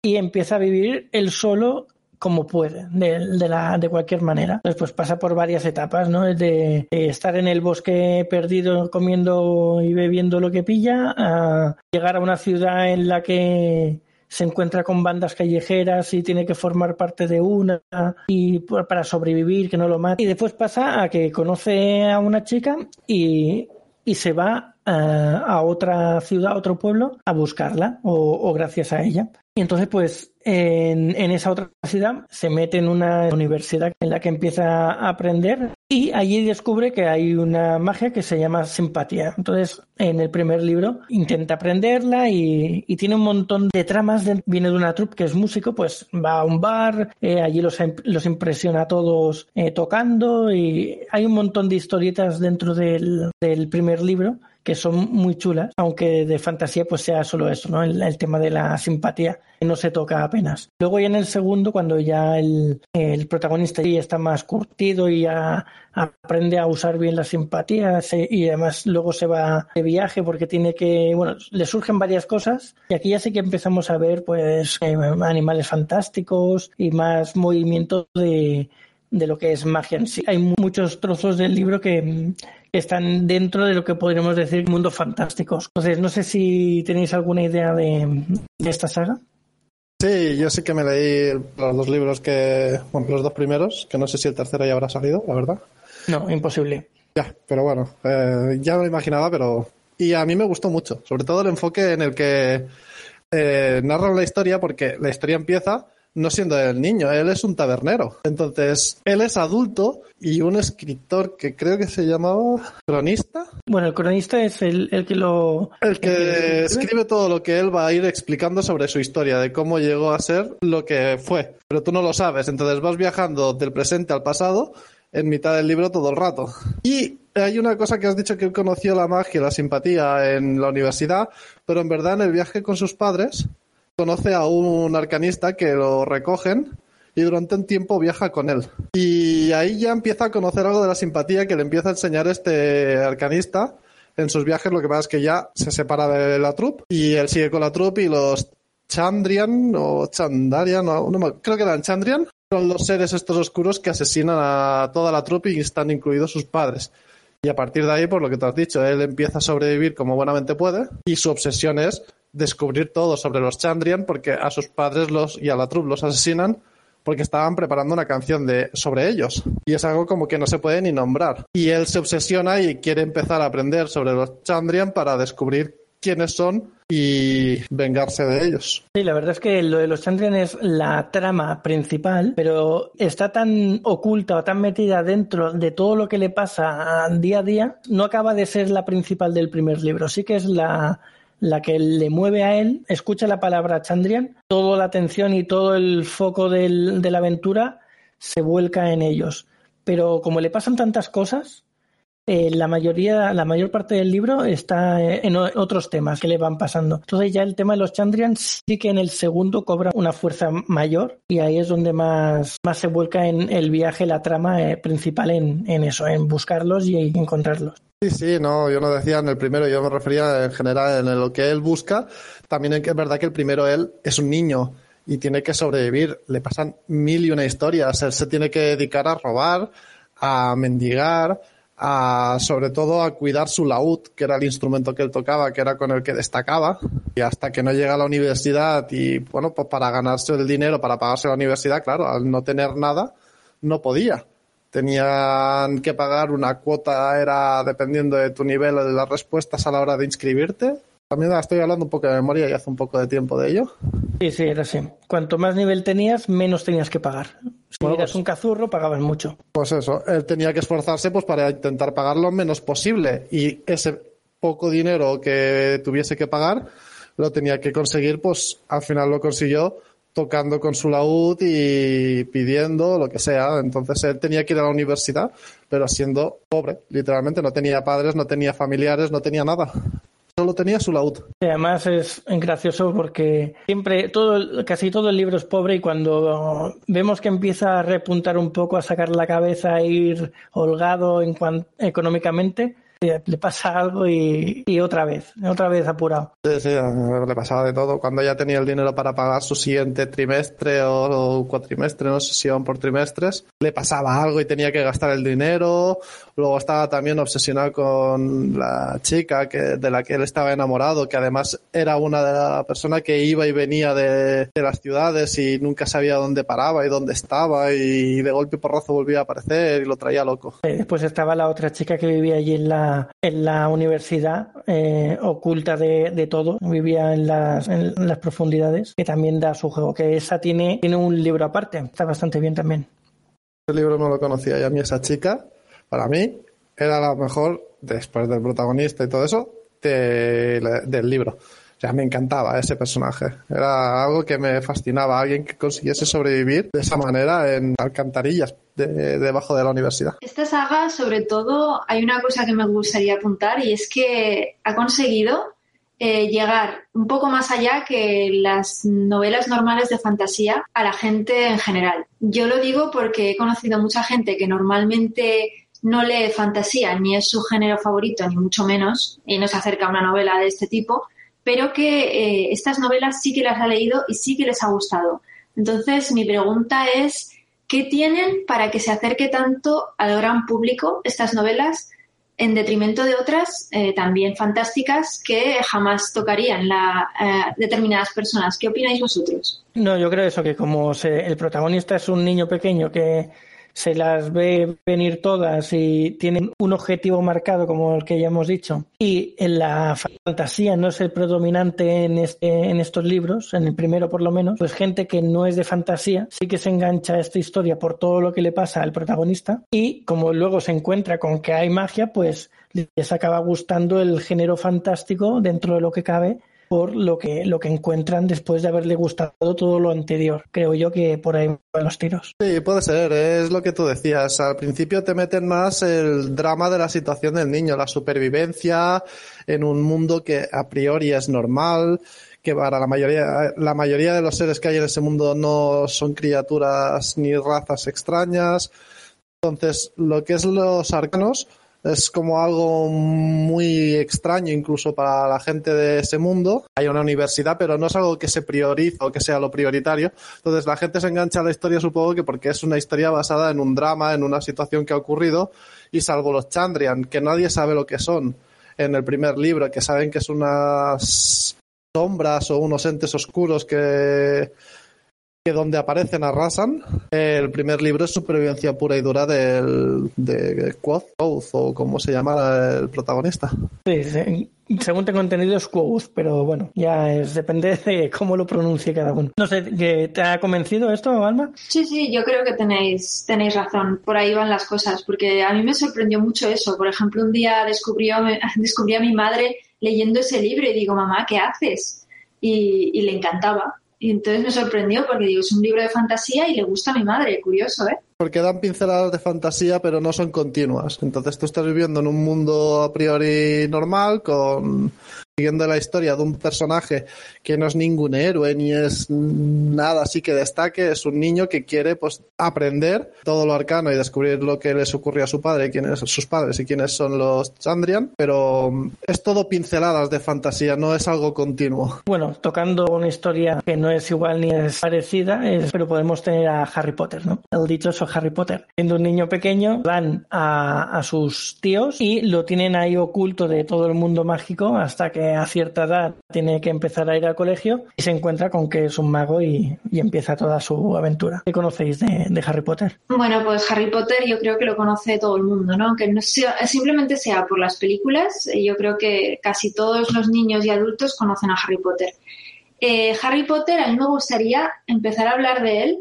y empieza a vivir él solo como puede, de, la, de cualquier manera. Después pasa por varias etapas, ¿no? De, estar en el bosque perdido comiendo y bebiendo lo que pilla, a llegar a una ciudad en la que se encuentra con bandas callejeras y tiene que formar parte de una y para sobrevivir, que no lo mate. Y después pasa a que conoce a una chica y, y se va a, eh, a otra ciudad, a otro pueblo, a buscarla o, o gracias a ella. Y entonces, pues, en, en, esa otra ciudad se mete en una universidad en la que empieza a aprender y allí descubre que hay una magia que se llama simpatía. Entonces, en el primer libro intenta aprenderla y, y tiene un montón de tramas. viene de una troupe que es músico, pues va a un bar, eh, allí los, los, impresiona a todos eh, tocando y hay un montón de historietas dentro del, del primer libro que son muy chulas, aunque de fantasía pues sea solo eso, ¿no? El, tema de la simpatía, no se toca apenas. Luego ya en el segundo, cuando ya el, el protagonista ya está más curtido y aprende a usar bien la simpatía y además luego se va de viaje porque tiene que, bueno, le surgen varias cosas y aquí ya sí que empezamos a ver pues eh, animales fantásticos y más movimiento de, de lo que es magia sí. Hay muchos trozos del libro que, están dentro de lo que podríamos decir mundos fantásticos. Entonces, no sé si tenéis alguna idea de, esta saga. Sí, yo sí que me leí los dos libros que, bueno, los dos primeros, que no sé si el tercero ya habrá salido, la verdad. No, imposible. Ya, pero bueno, eh, ya me imaginaba, pero... Y a mí me gustó mucho, sobre todo el enfoque en el que eh, narran la historia, porque la historia empieza no siendo el niño, él es un tabernero. Entonces, él es adulto y un escritor que creo que se llamaba cronista. Bueno, el cronista es el, que lo... El que escribe todo lo que él va a ir explicando sobre su historia, de cómo llegó a ser lo que fue. Pero tú no lo sabes, entonces vas viajando del presente al pasado en mitad del libro todo el rato. Y hay una cosa que has dicho que él conoció la magia y la simpatía en la universidad, pero en verdad en el viaje con sus padres conoce a un arcanista que lo recogen y durante un tiempo viaja con él. Y ahí ya empieza a conocer algo de la simpatía que le empieza a enseñar este arcanista en sus viajes. Lo que pasa es que ya se separa de la troupe y él sigue con la troupe y los Chandrian o Chandarian, no, creo que eran Chandrian, son los seres estos oscuros que asesinan a toda la trupe y están incluidos sus padres. Y a partir de ahí, por lo que te has dicho, él empieza a sobrevivir como buenamente puede y su obsesión es descubrir todo sobre los Chandrian porque a sus padres los y a la troupe los asesinan porque estaban preparando una canción de sobre ellos y es algo como que no se puede ni nombrar. Y él se obsesiona y quiere empezar a aprender sobre los Chandrian para descubrir quiénes son y vengarse de ellos. Sí, la verdad es que lo de los Chandrian es la trama principal, pero está tan oculta o tan metida dentro de todo lo que le pasa día a día, no acaba de ser la principal del primer libro. Sí que es la, la que le mueve a él, escucha la palabra Chandrian, toda la atención y todo el foco del, de la aventura se vuelca en ellos. Pero como le pasan tantas cosas, eh, la mayoría, la mayor parte del libro está eh, en otros temas que le van pasando. Entonces ya el tema de los Chandrian sí que en el segundo cobra una fuerza mayor y ahí es donde más, más se vuelca en el viaje, la trama eh, principal en, en eso, en buscarlos y encontrarlos. Sí, sí, no, yo no decía en el primero, yo me refería en general en lo que él busca. También es verdad que el primero él es un niño y tiene que sobrevivir. Le pasan mil y una historias. Él se tiene que dedicar a robar, a mendigar, sobre todo a cuidar su laúd, que era el instrumento que él tocaba, que era con el que destacaba, y hasta que no llega a la universidad y, bueno, pues para ganarse el dinero, para pagarse la universidad, claro, al no tener nada, no podía. Tenían que pagar una cuota, era dependiendo de tu nivel de las respuestas a la hora de inscribirte, también estoy hablando un poco de memoria y hace un poco de tiempo de ello. Sí, sí, era así. Cuanto más nivel tenías, menos tenías que pagar. Si eras pues un cazurro, pagabas mucho. Pues eso, él tenía que esforzarse pues para intentar pagar lo menos posible y ese poco dinero que tuviese que pagar lo tenía que conseguir, pues al final lo consiguió tocando con su laúd y pidiendo lo que sea. Entonces él tenía que ir a la universidad, pero siendo pobre, literalmente no tenía padres, no tenía familiares, no tenía nada solo tenía su laúd. además es gracioso porque siempre, todo, casi todo el libro es pobre y cuando vemos que empieza a repuntar un poco, a sacar la cabeza, a ir holgado en económicamente, le pasa algo y, otra vez, otra vez apurado. Sí, sí, le pasaba de todo. Cuando ya tenía el dinero para pagar su siguiente trimestre o, cuatrimestre, no sé si iban por trimestres, le pasaba algo y tenía que gastar el dinero. Luego estaba también obsesionado con la chica que, de la que él estaba enamorado, que además era una de las personas que iba y venía de, de las ciudades y nunca sabía dónde paraba y dónde estaba y de golpe y porrazo volvía a aparecer y lo traía loco. Después estaba la otra chica que vivía allí en la en la universidad, eh, oculta de, todo, vivía en las, en las profundidades, que también da su juego, que esa tiene, tiene un libro aparte, está bastante bien también. Ese libro no lo conocía y a mí esa chica, para mí, era la mejor, después del protagonista y todo eso, del libro me encantaba ese personaje. Era algo que me fascinaba, alguien que consiguiese sobrevivir de esa manera en alcantarillas debajo de la universidad. Esta saga, sobre todo, hay una cosa que me gustaría apuntar y es que ha conseguido eh, llegar un poco más allá que las novelas normales de fantasía a la gente en general. Yo lo digo porque he conocido mucha gente que normalmente no lee fantasía, ni es su género favorito, ni mucho menos, y no se acerca a una novela de este tipo, pero que eh, estas novelas sí que las ha leído y sí que les ha gustado. Entonces, mi pregunta es, ¿qué tienen para que se acerque tanto al gran público estas novelas en detrimento de otras eh, también fantásticas que jamás tocarían la, eh, determinadas personas? ¿Qué opináis vosotros? No, yo creo eso, que como el protagonista es un niño pequeño que se las ve venir todas y tienen un objetivo marcado como el que ya hemos dicho. Y en la fantasía no es el predominante en, este, en estos libros, en el primero por lo menos, pues gente que no es de fantasía sí que se engancha a esta historia por todo lo que le pasa al protagonista y como luego se encuentra con que hay magia, pues les acaba gustando el género fantástico dentro de lo que cabe por lo que, lo que encuentran después de haberle gustado todo lo anterior. Creo yo que por ahí van los tiros. Sí, puede ser, es lo que tú decías. Al principio te meten más el drama de la situación del niño, la supervivencia en un mundo que a priori es normal que para la mayoría, la mayoría de los seres que hay en ese mundo no son criaturas ni razas extrañas. Entonces, lo que es los arcanos, Es como algo muy extraño incluso para la gente de ese mundo. Hay una universidad, pero no es algo que se prioriza o que sea lo prioritario. Entonces la gente se engancha a la historia supongo que porque es una historia basada en un drama, en una situación que ha ocurrido y salvo los Chandrian, que nadie sabe lo que son en el primer libro, que saben que son unas sombras o unos entes oscuros que que donde aparecen arrasan. El primer libro es supervivencia pura y dura del, de Quoth, o como se llama el protagonista. Sí, según tengo entendido es Quoth, pero bueno, ya es, depende de cómo lo pronuncie cada uno. No sé, ¿te ha convencido esto, Alma? Sí, sí, yo creo que tenéis, tenéis razón. Por ahí van las cosas, porque a mí me sorprendió mucho eso. Por ejemplo, un día descubrió, *laughs* descubrí a mi madre leyendo ese libro y digo, mamá, ¿qué haces? y le encantaba. Y entonces me sorprendió porque digo, es un libro de fantasía y le gusta a mi madre, curioso, ¿eh? Porque dan pinceladas de fantasía, pero no son continuas. Entonces tú estás viviendo en un mundo a priori normal, con siguiendo la historia de un personaje que no es ningún héroe ni es nada así que destaque, es un niño que quiere pues aprender todo lo arcano y descubrir lo que les ocurrió a su padre, quiénes son sus padres y quiénes son los Chandrian, pero es todo pinceladas de fantasía, no es algo continuo. Bueno, tocando una historia que no es igual ni es parecida, pero podemos tener a Harry Potter, ¿no? El dichoso Harry Potter. Siendo un niño pequeño, van a, a sus tíos y lo tienen ahí oculto de todo el mundo mágico hasta que a cierta edad tiene que empezar a ir al colegio y se encuentra con que es un mago y, empieza toda su aventura. ¿Qué conocéis de, Harry Potter? Bueno, pues Harry Potter yo creo que lo conoce todo el mundo, ¿no? Que no simplemente sea por las películas, eh, yo creo que casi todos los niños y adultos conocen a Harry Potter. Eh, Harry Potter, a mí me gustaría empezar a hablar de él,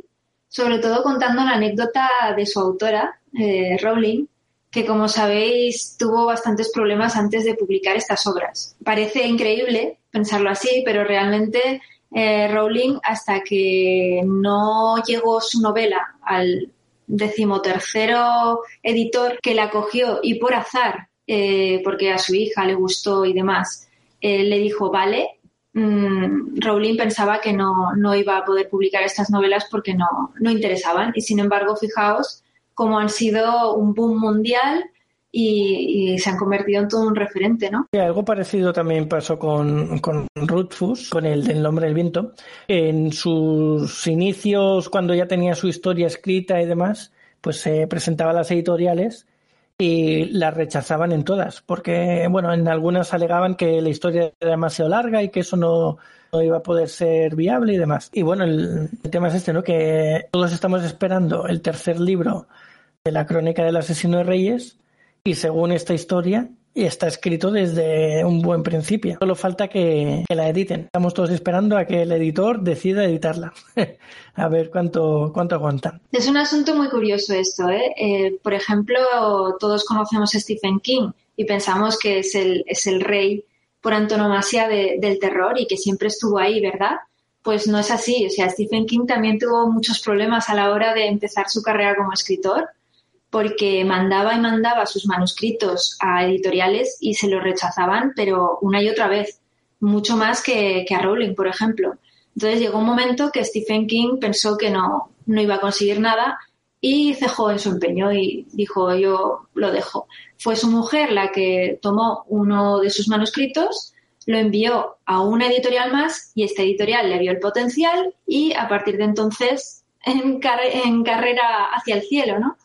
sobre todo contando la anécdota de su autora, eh, Rowling, que como sabéis tuvo bastantes problemas antes de publicar estas obras. Parece increíble pensarlo así, pero realmente eh, Rowling, hasta que no llegó su novela al decimotercero editor que la cogió y por azar, eh, porque a su hija le gustó y demás, eh, le dijo, vale, mm, Rowling pensaba que no, no, iba a poder publicar estas novelas porque no, no interesaban. Y sin embargo, fijaos como han sido un boom mundial y, se han convertido en todo un referente, ¿no? algo parecido también pasó con, con Rutfus, con el del nombre del viento. En sus inicios, cuando ya tenía su historia escrita y demás, pues se presentaba a las editoriales y la rechazaban en todas, porque, bueno, en algunas alegaban que la historia era demasiado larga y que eso no, no iba a poder ser viable y demás. Y bueno, el, el, tema es este, ¿no? Que todos estamos esperando el tercer libro de la crónica del asesino de reyes y según esta historia está escrito desde un buen principio. Solo falta que, la editen. Estamos todos esperando a que el editor decida editarla. *laughs* a ver cuánto, cuánto aguantan. Es un asunto muy curioso esto. ¿eh? ¿eh? por ejemplo, todos conocemos a Stephen King y pensamos que es el, es el rey por antonomasia del terror y que siempre estuvo ahí, ¿verdad? Pues no es así. O sea, Stephen King también tuvo muchos problemas a la hora de empezar su carrera como escritor porque mandaba y mandaba sus manuscritos a editoriales y se los rechazaban, pero una y otra vez, mucho más que, a Rowling, por ejemplo. Entonces llegó un momento que Stephen King pensó que no, no iba a conseguir nada y cejó en su empeño y dijo yo lo dejo. Fue su mujer la que tomó uno de sus manuscritos, lo envió a una editorial más y esta editorial le vio el potencial y a partir de entonces en, en carrera hacia el cielo, ¿no?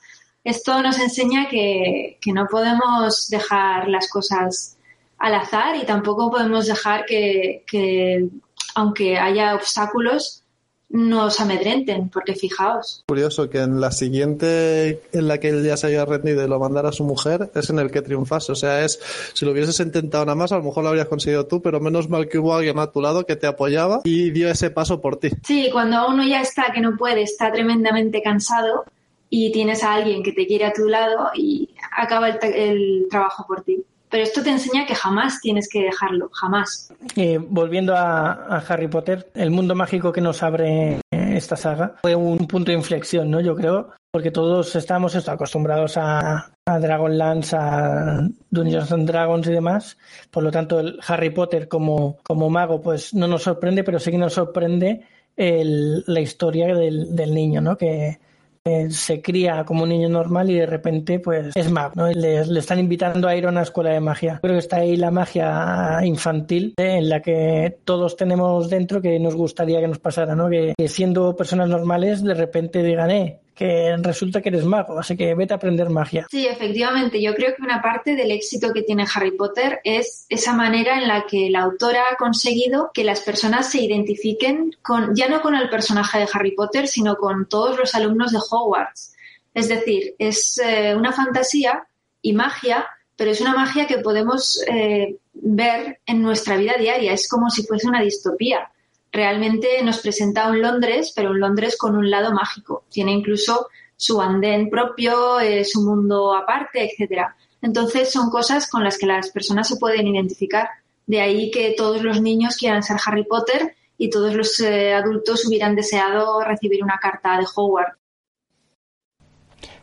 Esto nos enseña que, no podemos dejar las cosas al azar y tampoco podemos dejar que, aunque haya obstáculos, nos amedrenten, porque fijaos. Curioso que en la siguiente en la que él ya se haya rendido y lo mandara a su mujer es en el que triunfas. O sea, es si lo hubieses intentado nada más, a lo mejor lo habrías conseguido tú, pero menos mal que hubo alguien a tu lado que te apoyaba y dio ese paso por ti. Sí, cuando uno ya está que no puede, está tremendamente cansado, y tienes a alguien que te quiere a tu lado y acaba el, trabajo por ti. Pero esto te enseña que jamás tienes que dejarlo, jamás. Eh, volviendo a, Harry Potter, el mundo mágico que nos abre esta saga fue un punto de inflexión, ¿no? Yo creo, porque todos estamos acostumbrados a, a Dragonlance, a Dungeons and Dragons y demás. Por lo tanto, el Harry Potter como, como mago, pues no nos sorprende, pero sí que nos sorprende el, la historia del, del niño, ¿no? Que, eh, se cría como un niño normal y de repente pues es mago, ¿no? Le, están invitando a ir a una escuela de magia. Creo que está ahí la magia infantil ¿eh? en la que todos tenemos dentro que nos gustaría que nos pasara, ¿no? Que, que siendo personas normales de repente digan, eh, que resulta que eres mago, así que vete a aprender magia. Sí, efectivamente, yo creo que una parte del éxito que tiene Harry Potter es esa manera en la que la autora ha conseguido que las personas se identifiquen ya no con el personaje de Harry Potter, sino con todos los alumnos de Hogwarts. Es decir, es eh, una fantasía y magia, pero es una magia que podemos eh, ver en nuestra vida diaria. Es como si fuese una distopía realmente nos presenta un Londres, pero un Londres con un lado mágico. Tiene incluso su andén propio, eh, su mundo aparte, etcétera. Entonces son cosas con las que las personas se pueden identificar. De ahí que todos los niños quieran ser Harry Potter y todos los eh, adultos hubieran deseado recibir una carta de Hogwarts.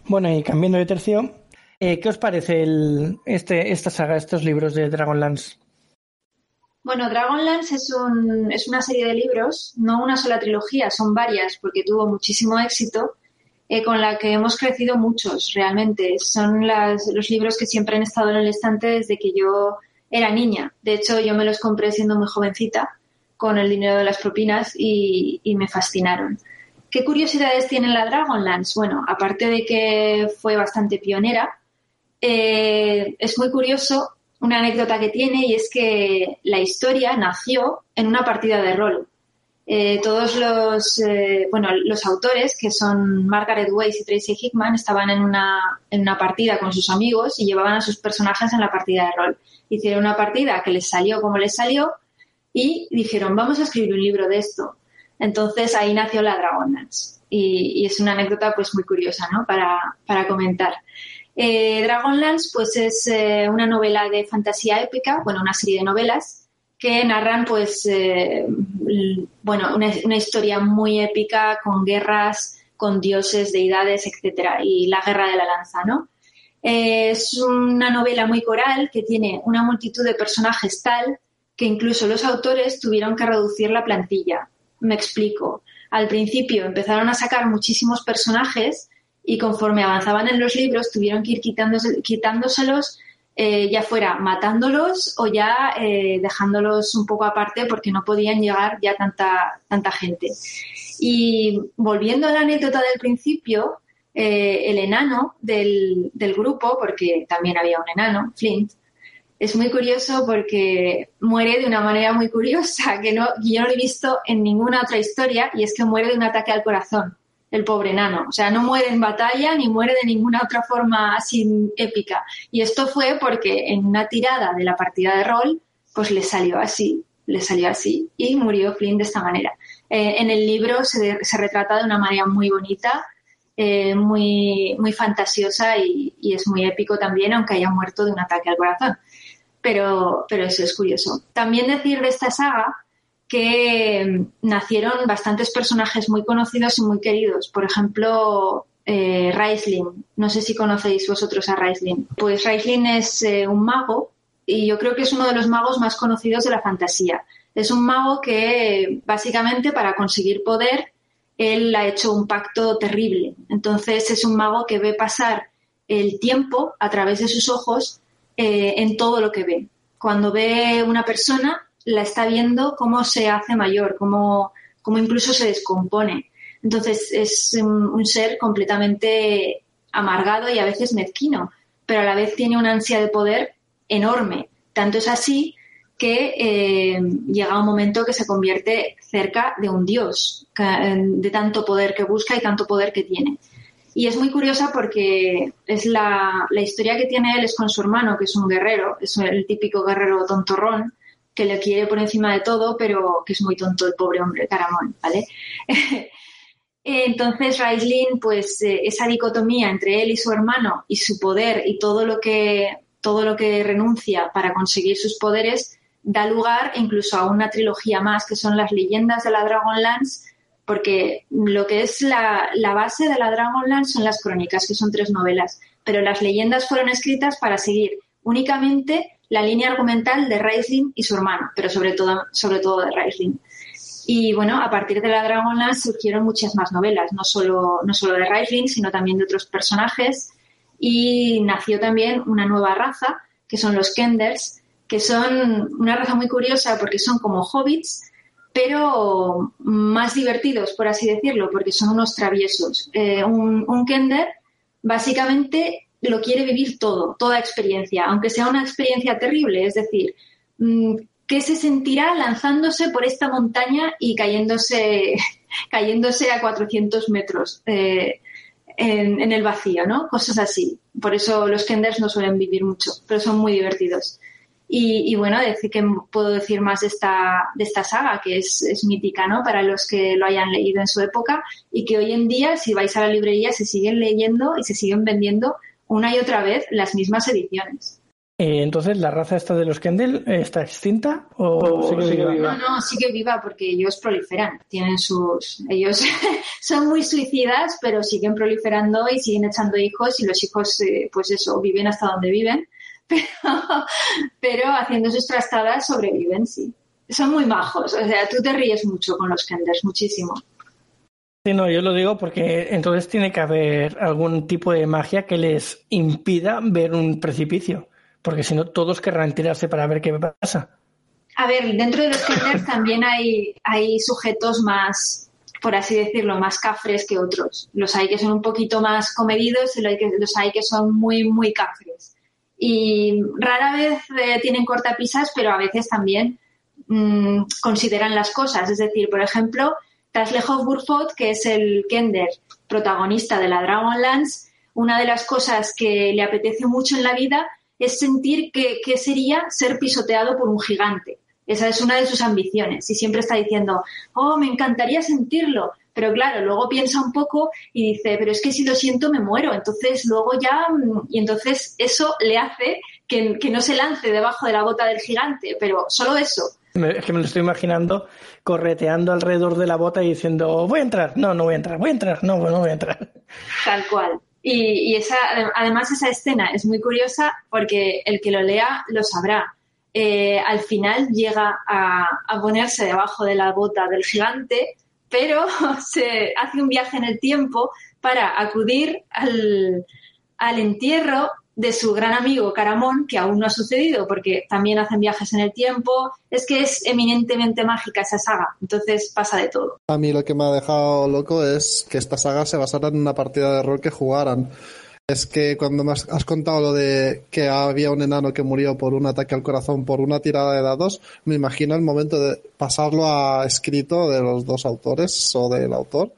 Bueno, y cambiando de tercio, eh, ¿qué os parece este, esta saga, estos libros de Dragonlance? Bueno, Dragonlance es, un, es una serie de libros, no una sola trilogía, son varias porque tuvo muchísimo éxito, eh, con la que hemos crecido muchos realmente. Son los libros que siempre han estado en el estante desde que yo era niña. De hecho, yo me los compré siendo muy jovencita con el dinero de las propinas y, me fascinaron. ¿Qué curiosidades tiene la Dragonlance? Bueno, aparte de que fue bastante pionera, eh, es muy curioso una anécdota que tiene y es que la historia nació en una partida de rol. Eh, todos los, eh, bueno, los autores, que son Margaret Weiss y Tracy Hickman, estaban en una, en una partida con sus amigos y llevaban a sus personajes en la partida de rol. Hicieron una partida que les salió como les salió y dijeron, vamos a escribir un libro de esto. Entonces ahí nació la Dragonlance. Y, y es una anécdota pues muy curiosa, ¿no? Para, para comentar. Eh, Dragonlance pues es eh, una novela de fantasía épica, bueno, una serie de novelas que narran pues eh, bueno, una, historia muy épica con guerras, con dioses, deidades, etcétera, y la guerra de la lanza, ¿no? es una novela muy coral que tiene una multitud de personajes tal que incluso los autores tuvieron que reducir la plantilla. Me explico. Al principio empezaron a sacar muchísimos personajes y conforme avanzaban en los libros tuvieron que ir quitándose, quitándoselos, eh, ya fuera matándolos o ya eh, dejándolos un poco aparte porque no podían llegar ya tanta, tanta gente. Y volviendo a la anécdota del principio, eh, el enano del, del, grupo, porque también había un enano, Flint, es muy curioso porque muere de una manera muy curiosa, que no, yo no lo he visto en ninguna otra historia, y es que muere de un ataque al corazón el pobre enano. O sea, no muere en batalla ni muere de ninguna otra forma así épica. Y esto fue porque en una tirada de la partida de rol, pues le salió así, le salió así y murió Flynn de esta manera. Eh, en el libro se, retrata de una manera muy bonita, eh, muy, muy fantasiosa y, es muy épico también, aunque haya muerto de un ataque al corazón. Pero, pero eso es curioso. También decir de esta saga que mm, nacieron bastantes personajes muy conocidos y muy queridos. Por ejemplo, eh, No sé si conocéis vosotros a Raisling. Pues Raisling es eh, un mago y yo creo que es uno de los magos más conocidos de la fantasía. Es un mago que básicamente para conseguir poder él ha hecho un pacto terrible. Entonces es un mago que ve pasar el tiempo a través de sus ojos eh, en todo lo que ve. Cuando ve una persona, la está viendo cómo se hace mayor, cómo, cómo incluso se descompone. Entonces es un, ser completamente amargado y a veces mezquino, pero a la vez tiene una ansia de poder enorme. Tanto es así que eh, llega un momento que se convierte cerca de un dios, de tanto poder que busca y tanto poder que tiene. Y es muy curiosa porque es la, la historia que tiene él es con su hermano, que es un guerrero, es el típico guerrero tontorrón, que le quiere por encima de todo, pero que es muy tonto el pobre hombre, Caramón, ¿vale? *laughs* Entonces, Raisling, pues eh, esa dicotomía entre él y su hermano y su poder y todo lo que, todo lo que renuncia para conseguir sus poderes, da lugar incluso a una trilogía más, que son las leyendas de la Dragonlance, porque lo que es la, la base de la Dragonlance son las crónicas, que son tres novelas, pero las leyendas fueron escritas para seguir únicamente la línea argumental de Raisling y su hermano, pero sobre todo, sobre todo de Raisling. Y bueno, a partir de la Dragonlance surgieron muchas más novelas, no solo, no solo de Raisling, sino también de otros personajes. Y nació también una nueva raza, que son los Kenders, que son una raza muy curiosa porque son como hobbits, pero más divertidos, por así decirlo, porque son unos traviesos. Eh, un Kender básicamente lo quiere vivir todo, toda experiencia, aunque sea una experiencia terrible, es decir, mm, ¿qué se sentirá lanzándose por esta montaña y cayéndose, *laughs* cayéndose a 400 metros eh, en, el vacío, ¿no? Cosas así. Por eso los Kenders no suelen vivir mucho, pero son muy divertidos. Y, bueno, decir que puedo decir más de esta, de esta saga, que es, es, mítica, ¿no? Para los que lo hayan leído en su época y que hoy en día, si vais a la librería, se siguen leyendo y se siguen vendiendo una y otra vez las mismas ediciones. Eh, entonces, ¿la raza esta de los Kendall eh, está extinta o, sigue, viva? No, no, sigue viva porque ellos proliferan. Tienen sus. Ellos *laughs* son muy suicidas, pero siguen proliferando y siguen echando hijos y los hijos, eh, pues eso, viven hasta donde viven. *laughs* Pero, pero haciendo sus trastadas sobreviven, sí. Son muy majos. O sea, tú te ríes mucho con los Kenders, muchísimo. Sí, no, yo lo digo porque entonces tiene que haber algún tipo de magia que les impida ver un precipicio porque si no todos querrán tirarse para ver qué pasa. A ver, dentro de los Kinders también hay, hay sujetos más, por así decirlo, más cafres que otros. Los hay que son un poquito más comedidos y los hay que son muy, muy cafres. Y rara vez eh, tienen cortapisas, pero a veces también mm, consideran las cosas. Es decir, por ejemplo, Taslejov Burfot, que es el Kender protagonista de la Dragonlance, una de las cosas que le apetece mucho en la vida es sentir que, sería ser pisoteado por un gigante. Esa es una de sus ambiciones y siempre está diciendo, oh, me encantaría sentirlo. Pero claro, luego piensa un poco y dice, pero es que si lo siento me muero. Entonces luego ya, mm, y entonces eso le hace que, no se lance debajo de la bota del gigante, pero solo eso. Es que me lo estoy imaginando correteando alrededor de la bota y diciendo, voy a entrar, no, no voy a entrar, voy a entrar, no, no voy a entrar. Tal cual. Y, esa, además esa escena es muy curiosa porque el que lo lea lo sabrá. Eh, al final llega a, ponerse debajo de la bota del gigante, pero *laughs* se hace un viaje en el tiempo para acudir al, al entierro de su gran amigo Caramón, que aún no ha sucedido porque también hacen viajes en el tiempo. Es que es eminentemente mágica esa saga, entonces pasa de todo. A mí lo que me ha dejado loco es que esta saga se basara en una partida de rol que jugaran. Es que cuando me has, contado lo de que había un enano que murió por un ataque al corazón por una tirada de dados, me imagino el momento de pasarlo a escrito de los dos autores o del autor.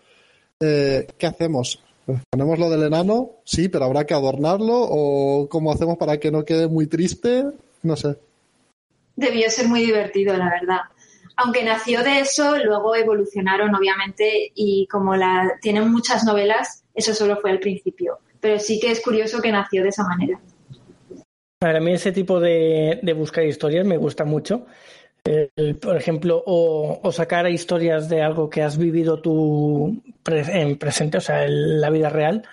Eh, ¿Qué hacemos? ¿Ponemos lo del enano? Sí, pero habrá que adornarlo o cómo hacemos para que no quede muy triste, no sé. Debió ser muy divertido, la verdad. Aunque nació de eso, luego evolucionaron, obviamente, y como la, tienen muchas novelas, eso solo fue el principio. Pero sí que es curioso que nació de esa manera. Para mí ese tipo de, de buscar historias me gusta mucho por ejemplo, o, sacar historias de algo que has vivido tú en presente, o sea, en la vida real,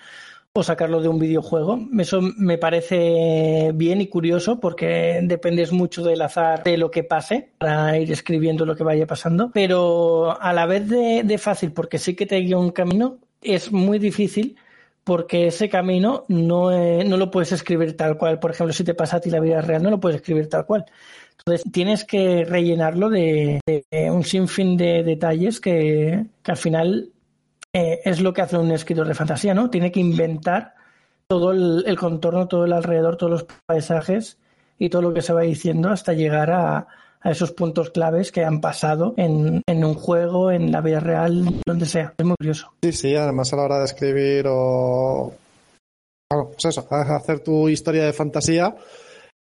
o sacarlo de un videojuego. Eso me parece bien y curioso porque dependes mucho del azar de lo que pase para ir escribiendo lo que vaya pasando, pero a la vez de, fácil, porque sí que te guía un camino, es muy difícil porque ese camino no, eh, no lo puedes escribir tal cual. Por ejemplo, si te pasa a ti la vida real, no lo puedes escribir tal cual. Entonces tienes que rellenarlo de, un sinfín de detalles que, al final eh, es lo que hace un escritor de fantasía, ¿no? Tiene que inventar todo el, contorno, todo el alrededor, todos los paisajes y todo lo que se va diciendo hasta llegar a, esos puntos claves que han pasado en, un juego, en la vida real, donde sea. Es muy curioso. Sí, sí, además a la hora de escribir o... Bueno, pues eso, hacer tu historia de fantasía,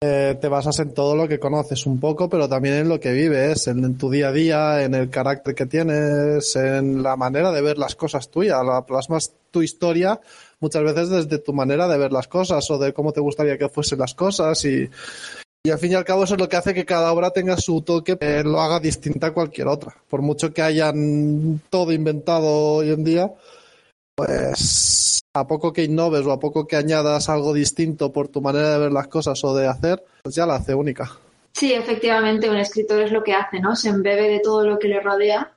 eh, te basas en todo lo que conoces un poco, pero también en lo que vives, en, tu día a día, en el carácter que tienes, en la manera de ver las cosas tuyas. La plasmas tu historia muchas veces desde tu manera de ver las cosas o de cómo te gustaría que fuesen las cosas y, al fin y al cabo eso es lo que hace que cada obra tenga su toque, que lo haga distinta a cualquier otra. Por mucho que hayan todo inventado hoy en día, pues a poco que innoves o a poco que añadas algo distinto por tu manera de ver las cosas o de hacer, pues ya la hace única. Sí, efectivamente, un escritor es lo que hace, ¿no? Se embebe de todo lo que le rodea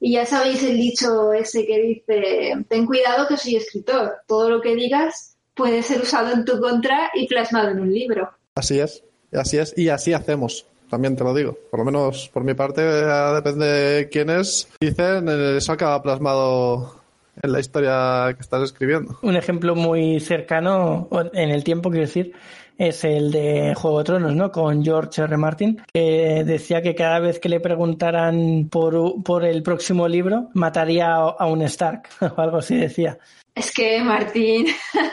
Y ya sabéis el dicho ese que dice, ten cuidado que soy escritor, todo lo que digas puede ser usado en tu contra y plasmado en un libro. Así es, así es, y así hacemos. También te lo digo. Por lo menos por mi parte, depende de quién es. Dicen, eso acaba plasmado en la historia que estás escribiendo. Un ejemplo muy cercano en el tiempo, quiero decir, es el de Juego de Tronos, ¿no? Con George R. Martin, que decía que cada vez que le preguntaran por, por el próximo libro, mataría a un Stark, *laughs* o algo así decía. Es que Martín,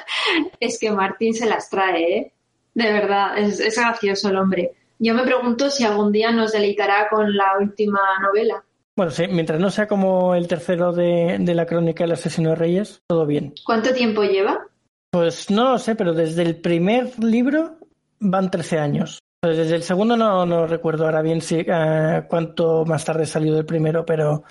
*laughs* es que Martín se las trae, ¿eh? De verdad, es, es gracioso el hombre. Yo me pregunto si algún día nos deleitará con la última novela. Bueno, sí, mientras no sea como el tercero de, de la crónica del asesino de Reyes, todo bien. ¿Cuánto tiempo lleva? Pues no lo sé, pero desde el primer libro van 13 años. Pues desde el segundo no, no recuerdo ahora bien si, uh, cuánto más tarde salió del primero, pero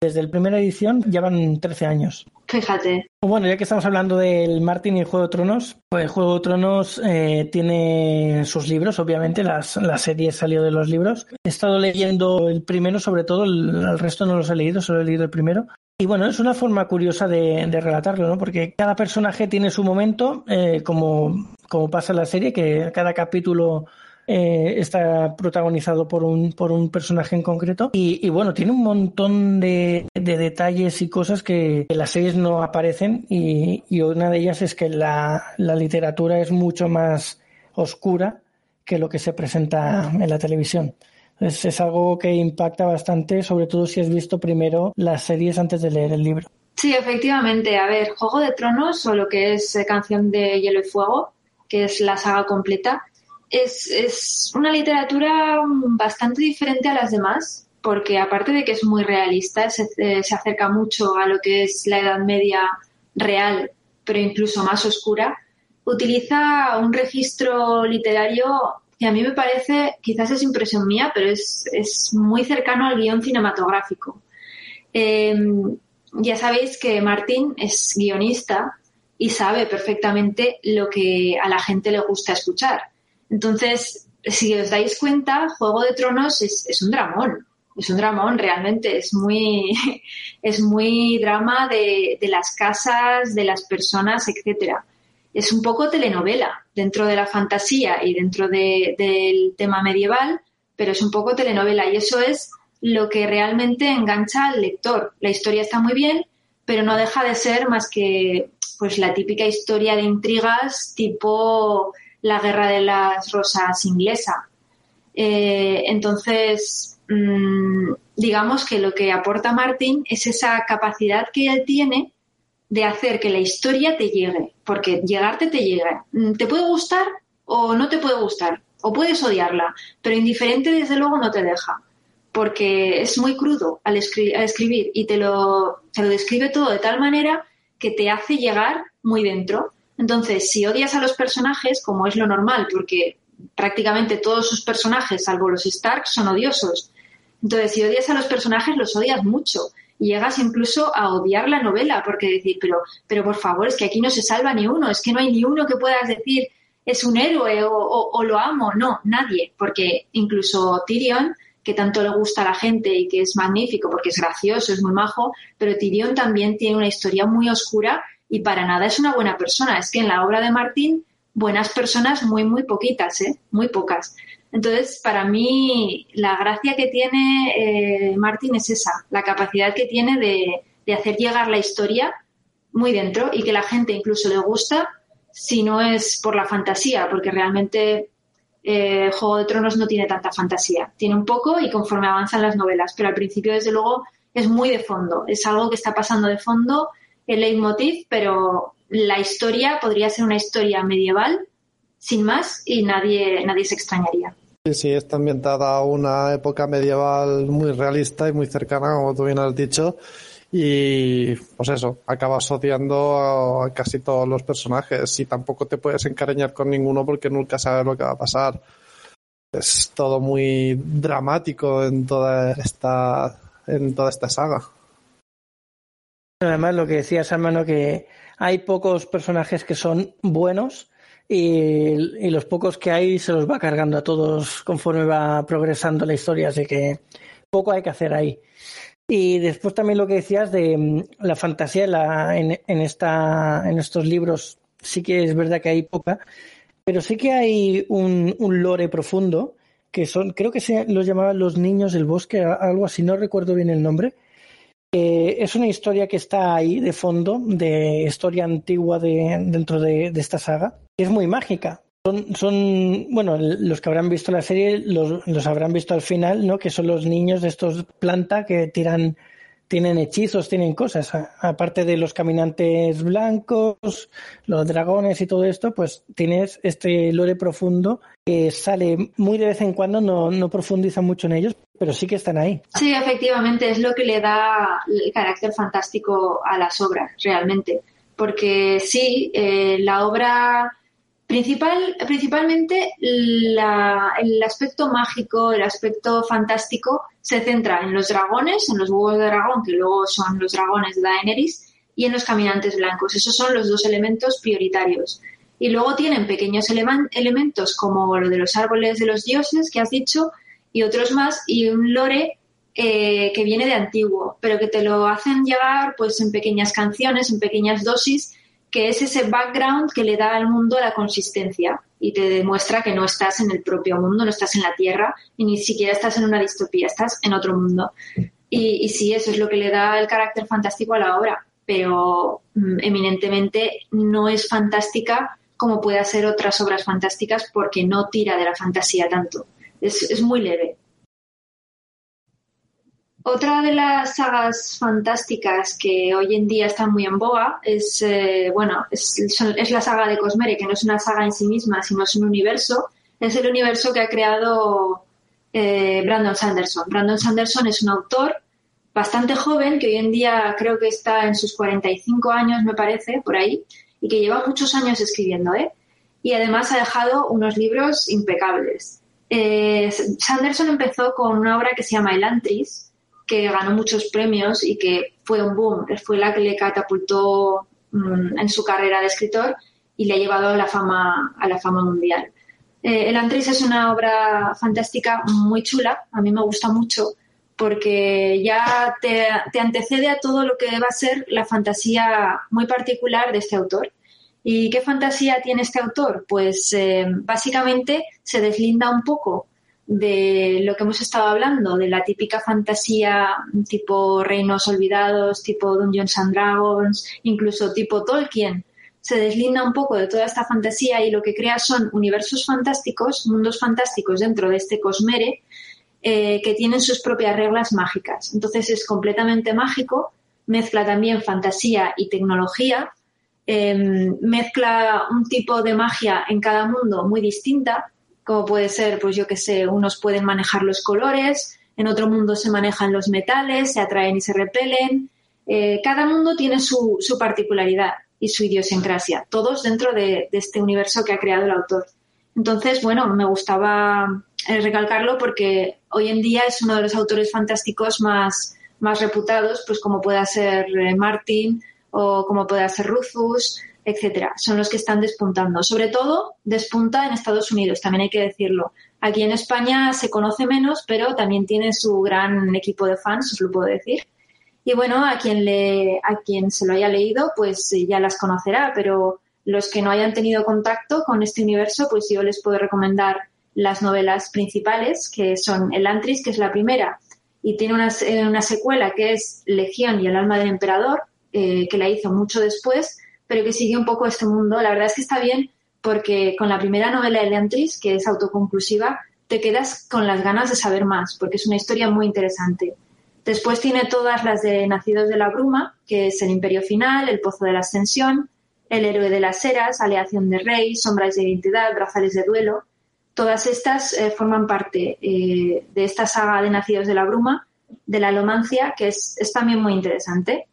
desde la primera edición llevan 13 años. Fíjate. Bueno, ya que estamos hablando del Martin y Juego de Tronos, pues Juego de Tronos eh, tiene sus libros, obviamente, las, la serie salió de los libros. He estado leyendo el primero, sobre todo, el, el resto no los he leído, solo he leído el primero. Y bueno, es una forma curiosa de, de relatarlo, ¿no? Porque cada personaje tiene su momento, eh, como, como pasa en la serie, que cada capítulo eh, está protagonizado por un, por un personaje en concreto. Y, y bueno, tiene un montón de, de, detalles y cosas que en las series no aparecen. Y, y una de ellas es que la, la literatura es mucho más oscura que lo que se presenta en la televisión. Es, es, algo que impacta bastante, sobre todo si has visto primero las series antes de leer el libro. Sí, efectivamente. A ver, Juego de Tronos o lo que es eh, Canción de Hielo y Fuego, que es la saga completa, es, es una literatura bastante diferente a las demás, porque aparte de que es muy realista, se, eh, se acerca mucho a lo que es la Edad Media real, pero incluso más oscura, utiliza un registro literario y a mí me parece, quizás es impresión mía, pero es, es muy cercano al guion cinematográfico. Eh, ya sabéis que Martín es guionista y sabe perfectamente lo que a la gente le gusta escuchar. Entonces, si os dais cuenta, Juego de Tronos es, un dramón. Es un dramón, realmente. Es muy, *laughs* es muy drama de, de las casas, de las personas, etcétera es un poco telenovela dentro de la fantasía y dentro de, del tema medieval, pero es un poco telenovela y eso es lo que realmente engancha al lector. La historia está muy bien, pero no deja de ser más que pues la típica historia de intrigas tipo la guerra de las rosas inglesa. Eh, entonces, mmm, digamos que lo que aporta Martin es esa capacidad que él tiene de hacer que la historia te llegue, porque llegarte te llega. Mm, te puede gustar o no te puede gustar, o puedes odiarla, pero indiferente desde luego no te deja, porque es muy crudo al, escri escribir y te lo, te lo describe todo de tal manera que te hace llegar muy dentro. Entonces, si odias a los personajes, como es lo normal, porque prácticamente todos sus personajes, salvo los Stark, son odiosos. Entonces, si odias a los personajes, los odias mucho llegas incluso a odiar la novela, porque decir, pero, pero por favor, es que aquí no se salva ni uno, es que no hay ni uno que puedas decir es un héroe o, o, o lo amo, no, nadie, porque incluso Tyrion, que tanto le gusta a la gente y que es magnífico porque es gracioso, es muy majo, pero Tyrion también tiene una historia muy oscura y para nada es una buena persona. Es que en la obra de Martín, buenas personas muy, muy poquitas, ¿eh? muy pocas. Entonces, para mí, la gracia que tiene eh, Martin es esa, la capacidad que tiene de, de, hacer llegar la historia muy dentro y que la gente incluso le gusta si no es por la fantasía, porque realmente eh, Juego de Tronos no tiene tanta fantasía. Tiene un poco y conforme avanzan las novelas, pero al principio, desde luego, es muy de fondo. Es algo que está pasando de fondo, el leitmotiv, pero la historia podría ser una historia medieval sin más y nadie, nadie se extrañaría. Sí, sí, está ambientada a una época medieval muy realista y muy cercana, como tú bien has dicho. Y pues eso, acabas odiando a casi todos los personajes y tampoco te puedes encariñar con ninguno porque nunca sabes lo que va a pasar. Es todo muy dramático en toda esta, en toda esta saga. Además, lo que decías, hermano, que hay pocos personajes que son buenos y, los pocos que hay se los va cargando a todos conforme va progresando la historia, así que poco hay que hacer ahí. Y después también lo que decías de mm, la fantasía en, en, esta, en estos libros, sí que es verdad que hay poca, pero sí que hay un, un lore profundo, que son, creo que se los llamaban los niños del bosque, algo así, no recuerdo bien el nombre. Es una historia que está ahí de fondo, de historia antigua de, dentro de, esta saga, es muy mágica. Son, son, bueno, los que habrán visto la serie los, los habrán visto al final, ¿no? Que son los niños de estos planta que tiran tienen hechizos, tienen cosas. Aparte de los caminantes blancos, los dragones y todo esto, pues tienes este lore profundo que sale muy de vez en cuando, no, no profundiza mucho en ellos, pero sí que están ahí. Sí, efectivamente, es lo que le da el carácter fantástico a las obras, realmente. Porque sí, eh, la obra Principal, principalmente el aspecto mágico, el aspecto fantástico se centra en los dragones, en los huevos de dragón, que luego son los dragones de Daenerys, y en los caminantes blancos. Esos son los dos elementos prioritarios. Y luego tienen pequeños elementos como lo de los árboles de los dioses que has dicho y otros más, y un lore eh, que viene de antiguo, pero que te lo hacen llegar pues en pequeñas canciones, en pequeñas dosis que es ese background que le da al mundo la consistencia y te demuestra que no estás en el propio mundo, no estás en la Tierra y ni siquiera estás en una distopía, estás en otro mundo. Y, sí, eso es lo que le da el carácter fantástico a la obra, pero mm, eminentemente no es fantástica como puede ser otras obras fantásticas porque no tira de la fantasía tanto. Es muy leve. Otra de las sagas fantásticas que hoy en día están muy en boga es, eh, bueno, es, la saga de Cosmere, que no es una saga en sí misma, sino es un universo. Es el universo que ha creado eh, Brandon Sanderson. Brandon Sanderson es un autor bastante joven, que hoy en día creo que está en sus 45 años, me parece, por ahí, y que lleva muchos años escribiendo, ¿eh? Y además ha dejado unos libros impecables. Eh, Sanderson empezó con una obra que se llama Elantris, que ganó muchos premios y que fue un boom, fue la que le catapultó mm, en su carrera de escritor y le ha llevado a la fama, a la fama mundial. Eh, El Antris es una obra fantástica muy chula, a mí me gusta mucho porque ya te, antecede a todo lo que va a ser la fantasía muy particular de este autor. ¿Y qué fantasía tiene este autor? Pues eh, básicamente se deslinda un poco de lo que hemos estado hablando, de la típica fantasía tipo Reinos Olvidados, tipo Dungeons and Dragons, incluso tipo Tolkien. Se deslinda un poco de toda esta fantasía y lo que crea son universos fantásticos, mundos fantásticos dentro de este cosmere, eh, que tienen sus propias reglas mágicas. Entonces es completamente mágico, mezcla también fantasía y tecnología, em, mezcla un tipo de magia en cada mundo muy distinta como puede ser, pues yo qué sé, unos pueden manejar los colores, en otro mundo se manejan los metales, se atraen y se repelen. Eh, cada mundo tiene su, particularidad y su idiosincrasia, todos dentro de, este universo que ha creado el autor. Entonces, bueno, me gustaba eh, recalcarlo porque hoy en día es uno de los autores fantásticos más, más reputados, pues como pueda ser eh, Martin o como pueda ser Rufus, etcétera, son los que están despuntando. Sobre todo, despunta en Estados Unidos, también hay que decirlo. Aquí en España se conoce menos, pero también tiene su gran equipo de fans, os lo puedo decir. Y bueno, a quien, se lo haya leído, pues eh, ya las conocerá, pero los que no hayan tenido contacto con este universo, pues yo les puedo recomendar las novelas principales, que son El Antris, que es la primera, y tiene eh, una secuela que es Legión y el alma del emperador, eh, que la hizo mucho después, pero que sigue un poco este mundo. La verdad es que está bien porque con la primera novela de Leantris, que es autoconclusiva, te quedas con las ganas de saber más, porque es una historia muy interesante. Después tiene todas las de Nacidos de la Bruma, que es El Imperio Final, El Pozo de la Ascensión, El Héroe de las Eras, Aleación de Rey, Sombras de Identidad, Brazales de Duelo. Todas estas eh, forman parte eh, de esta saga de Nacidos de la Bruma, de la Alomancia, que es también muy interesante.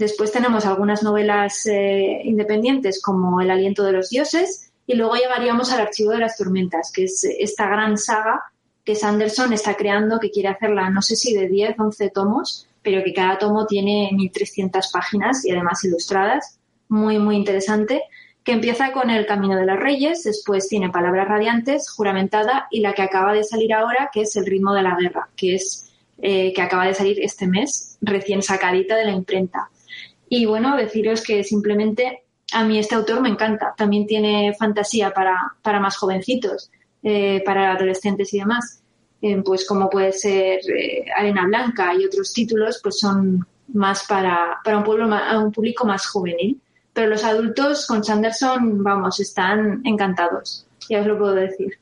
Después tenemos algunas novelas eh, independientes como El aliento de los dioses y luego llegaríamos al Archivo de las Tormentas, que es esta gran saga que Sanderson está creando, que quiere hacerla, no sé si de 10, 11 tomos, pero que cada tomo tiene 1.300 páginas y además ilustradas, muy, muy interesante, que empieza con El Camino de los Reyes, después tiene Palabras Radiantes, Juramentada y la que acaba de salir ahora, que es El ritmo de la guerra, que es eh, que acaba de salir este mes, recién sacadita de la imprenta. Y bueno, deciros que simplemente a mí este autor me encanta. También tiene fantasía para, para más jovencitos, eh, para adolescentes y demás. Eh, pues como puede ser Arena Blanca y otros títulos, pues son más para, para un, pueblo, un público más juvenil. Pero los adultos con Sanderson, vamos, están encantados. Ya os lo puedo decir.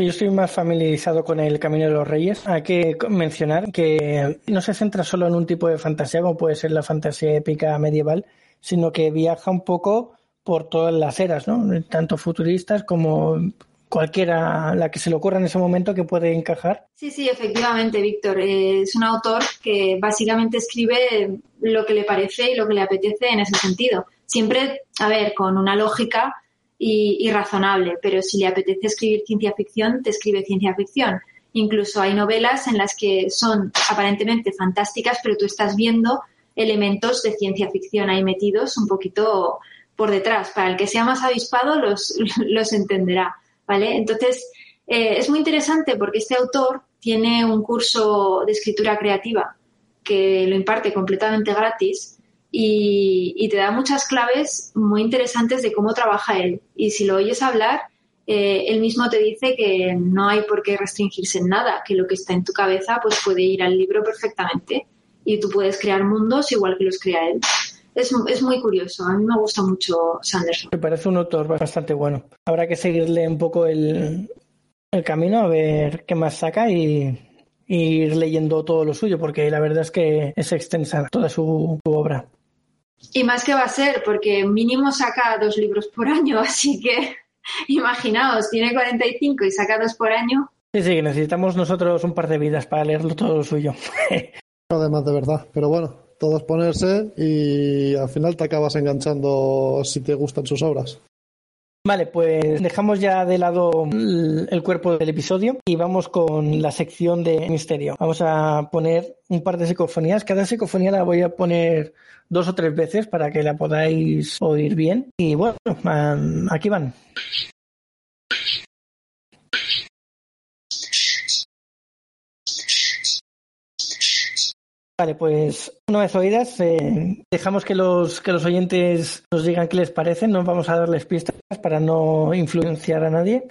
Yo estoy más familiarizado con el Camino de los Reyes. Hay que mencionar que no se centra solo en un tipo de fantasía, como puede ser la fantasía épica medieval, sino que viaja un poco por todas las eras, ¿no? Tanto futuristas como cualquiera, la que se le ocurra en ese momento que puede encajar. Sí, sí, efectivamente, Víctor. Es un autor que básicamente escribe lo que le parece y lo que le apetece en ese sentido. Siempre, a ver, con una lógica y, razonable, pero si le apetece escribir ciencia ficción, te escribe ciencia ficción. Incluso hay novelas en las que son aparentemente fantásticas, pero tú estás viendo elementos de ciencia ficción ahí metidos un poquito por detrás. Para el que sea más avispado los, *laughs* los entenderá, ¿vale? Entonces, eh, es muy interesante porque este autor tiene un curso de escritura creativa que lo imparte completamente gratis y, te da muchas claves muy interesantes de cómo trabaja él. Y si lo oyes hablar, eh, él mismo te dice que no hay por qué restringirse en nada, que lo que está en tu cabeza pues puede ir al libro perfectamente y tú puedes crear mundos igual que los crea él. Es, es, muy curioso. A mí me gusta mucho Sanderson. Me parece un autor bastante bueno. Habrá que seguirle un poco el, el camino a ver qué más saca y, ir leyendo todo lo suyo, porque la verdad es que es extensa toda su obra. Y más que va a ser, porque mínimo saca dos libros por año, *laughs* así que imaginaos, tiene 45 y saca dos por año. Sí, sí, necesitamos nosotros un par de vidas para leerlo todo lo suyo. *laughs* Además, de verdad. Pero bueno, todo es ponerse y al final te acabas enganchando si te gustan sus obras. Vale, pues dejamos ya de lado el cuerpo del episodio y vamos con la sección de misterio. Vamos a poner un par de psicofonías. Cada psicofonía la voy a poner dos o tres veces para que la podáis oír bien. Y bueno, aquí van. Vale, pues una vez oídas, eh, dejamos que los, que los oyentes nos digan qué les parece, no vamos a darles pistas para no influenciar a nadie.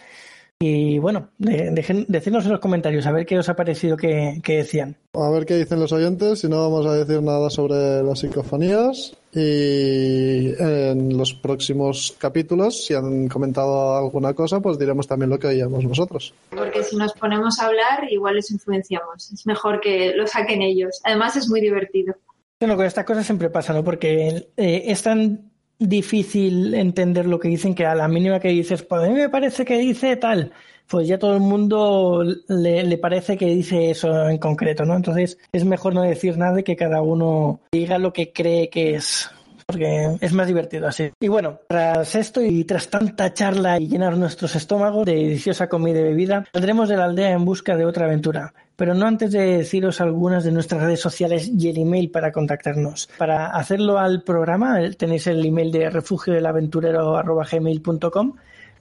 Y bueno, dejen, decirnos en los comentarios a ver qué os ha parecido que, que, decían. A ver qué dicen los oyentes, si no vamos a decir nada sobre las psicofonías. Y en los próximos capítulos, si han comentado alguna cosa, pues diremos también lo que oíamos nosotros. Porque si nos ponemos a hablar, igual les influenciamos. Es mejor que lo saquen ellos. Además, es muy divertido. Bueno, con estas cosas siempre pasa, ¿no? Porque eh, es tan difícil entender lo que dicen que a la mínima que dices, pues a mí me parece que dice tal, pues ya todo el mundo le, le, parece que dice eso en concreto, ¿no? Entonces es mejor no decir nada y que cada uno diga lo que cree que es. Porque es más divertido así. Y bueno, tras esto y tras tanta charla y llenar nuestros estómagos de deliciosa comida y bebida, saldremos de la aldea en busca de otra aventura pero no antes de deciros algunas de nuestras redes sociales y el email para contactarnos. Para hacerlo al programa tenéis el email de refugio del aventurero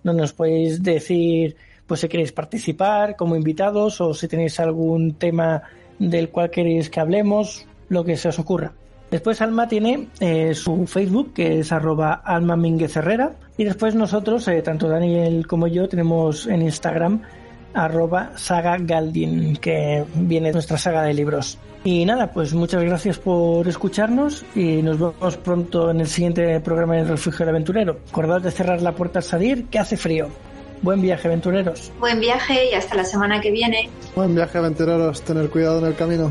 donde nos podéis decir pues si queréis participar como invitados o si tenéis algún tema del cual queréis que hablemos, lo que se os ocurra. Después Alma tiene eh, su Facebook, que es arroba Alma Herrera. Y después nosotros, eh, tanto Daniel como yo, tenemos en Instagram arroba saga que viene de nuestra saga de libros. Y nada, pues muchas gracias por escucharnos y nos vemos pronto en el siguiente programa del Refugio del Aventurero. Acordad de cerrar la puerta al salir, que hace frío. Buen viaje, aventureros. Buen viaje y hasta la semana que viene. Buen viaje, aventureros. Tener cuidado en el camino.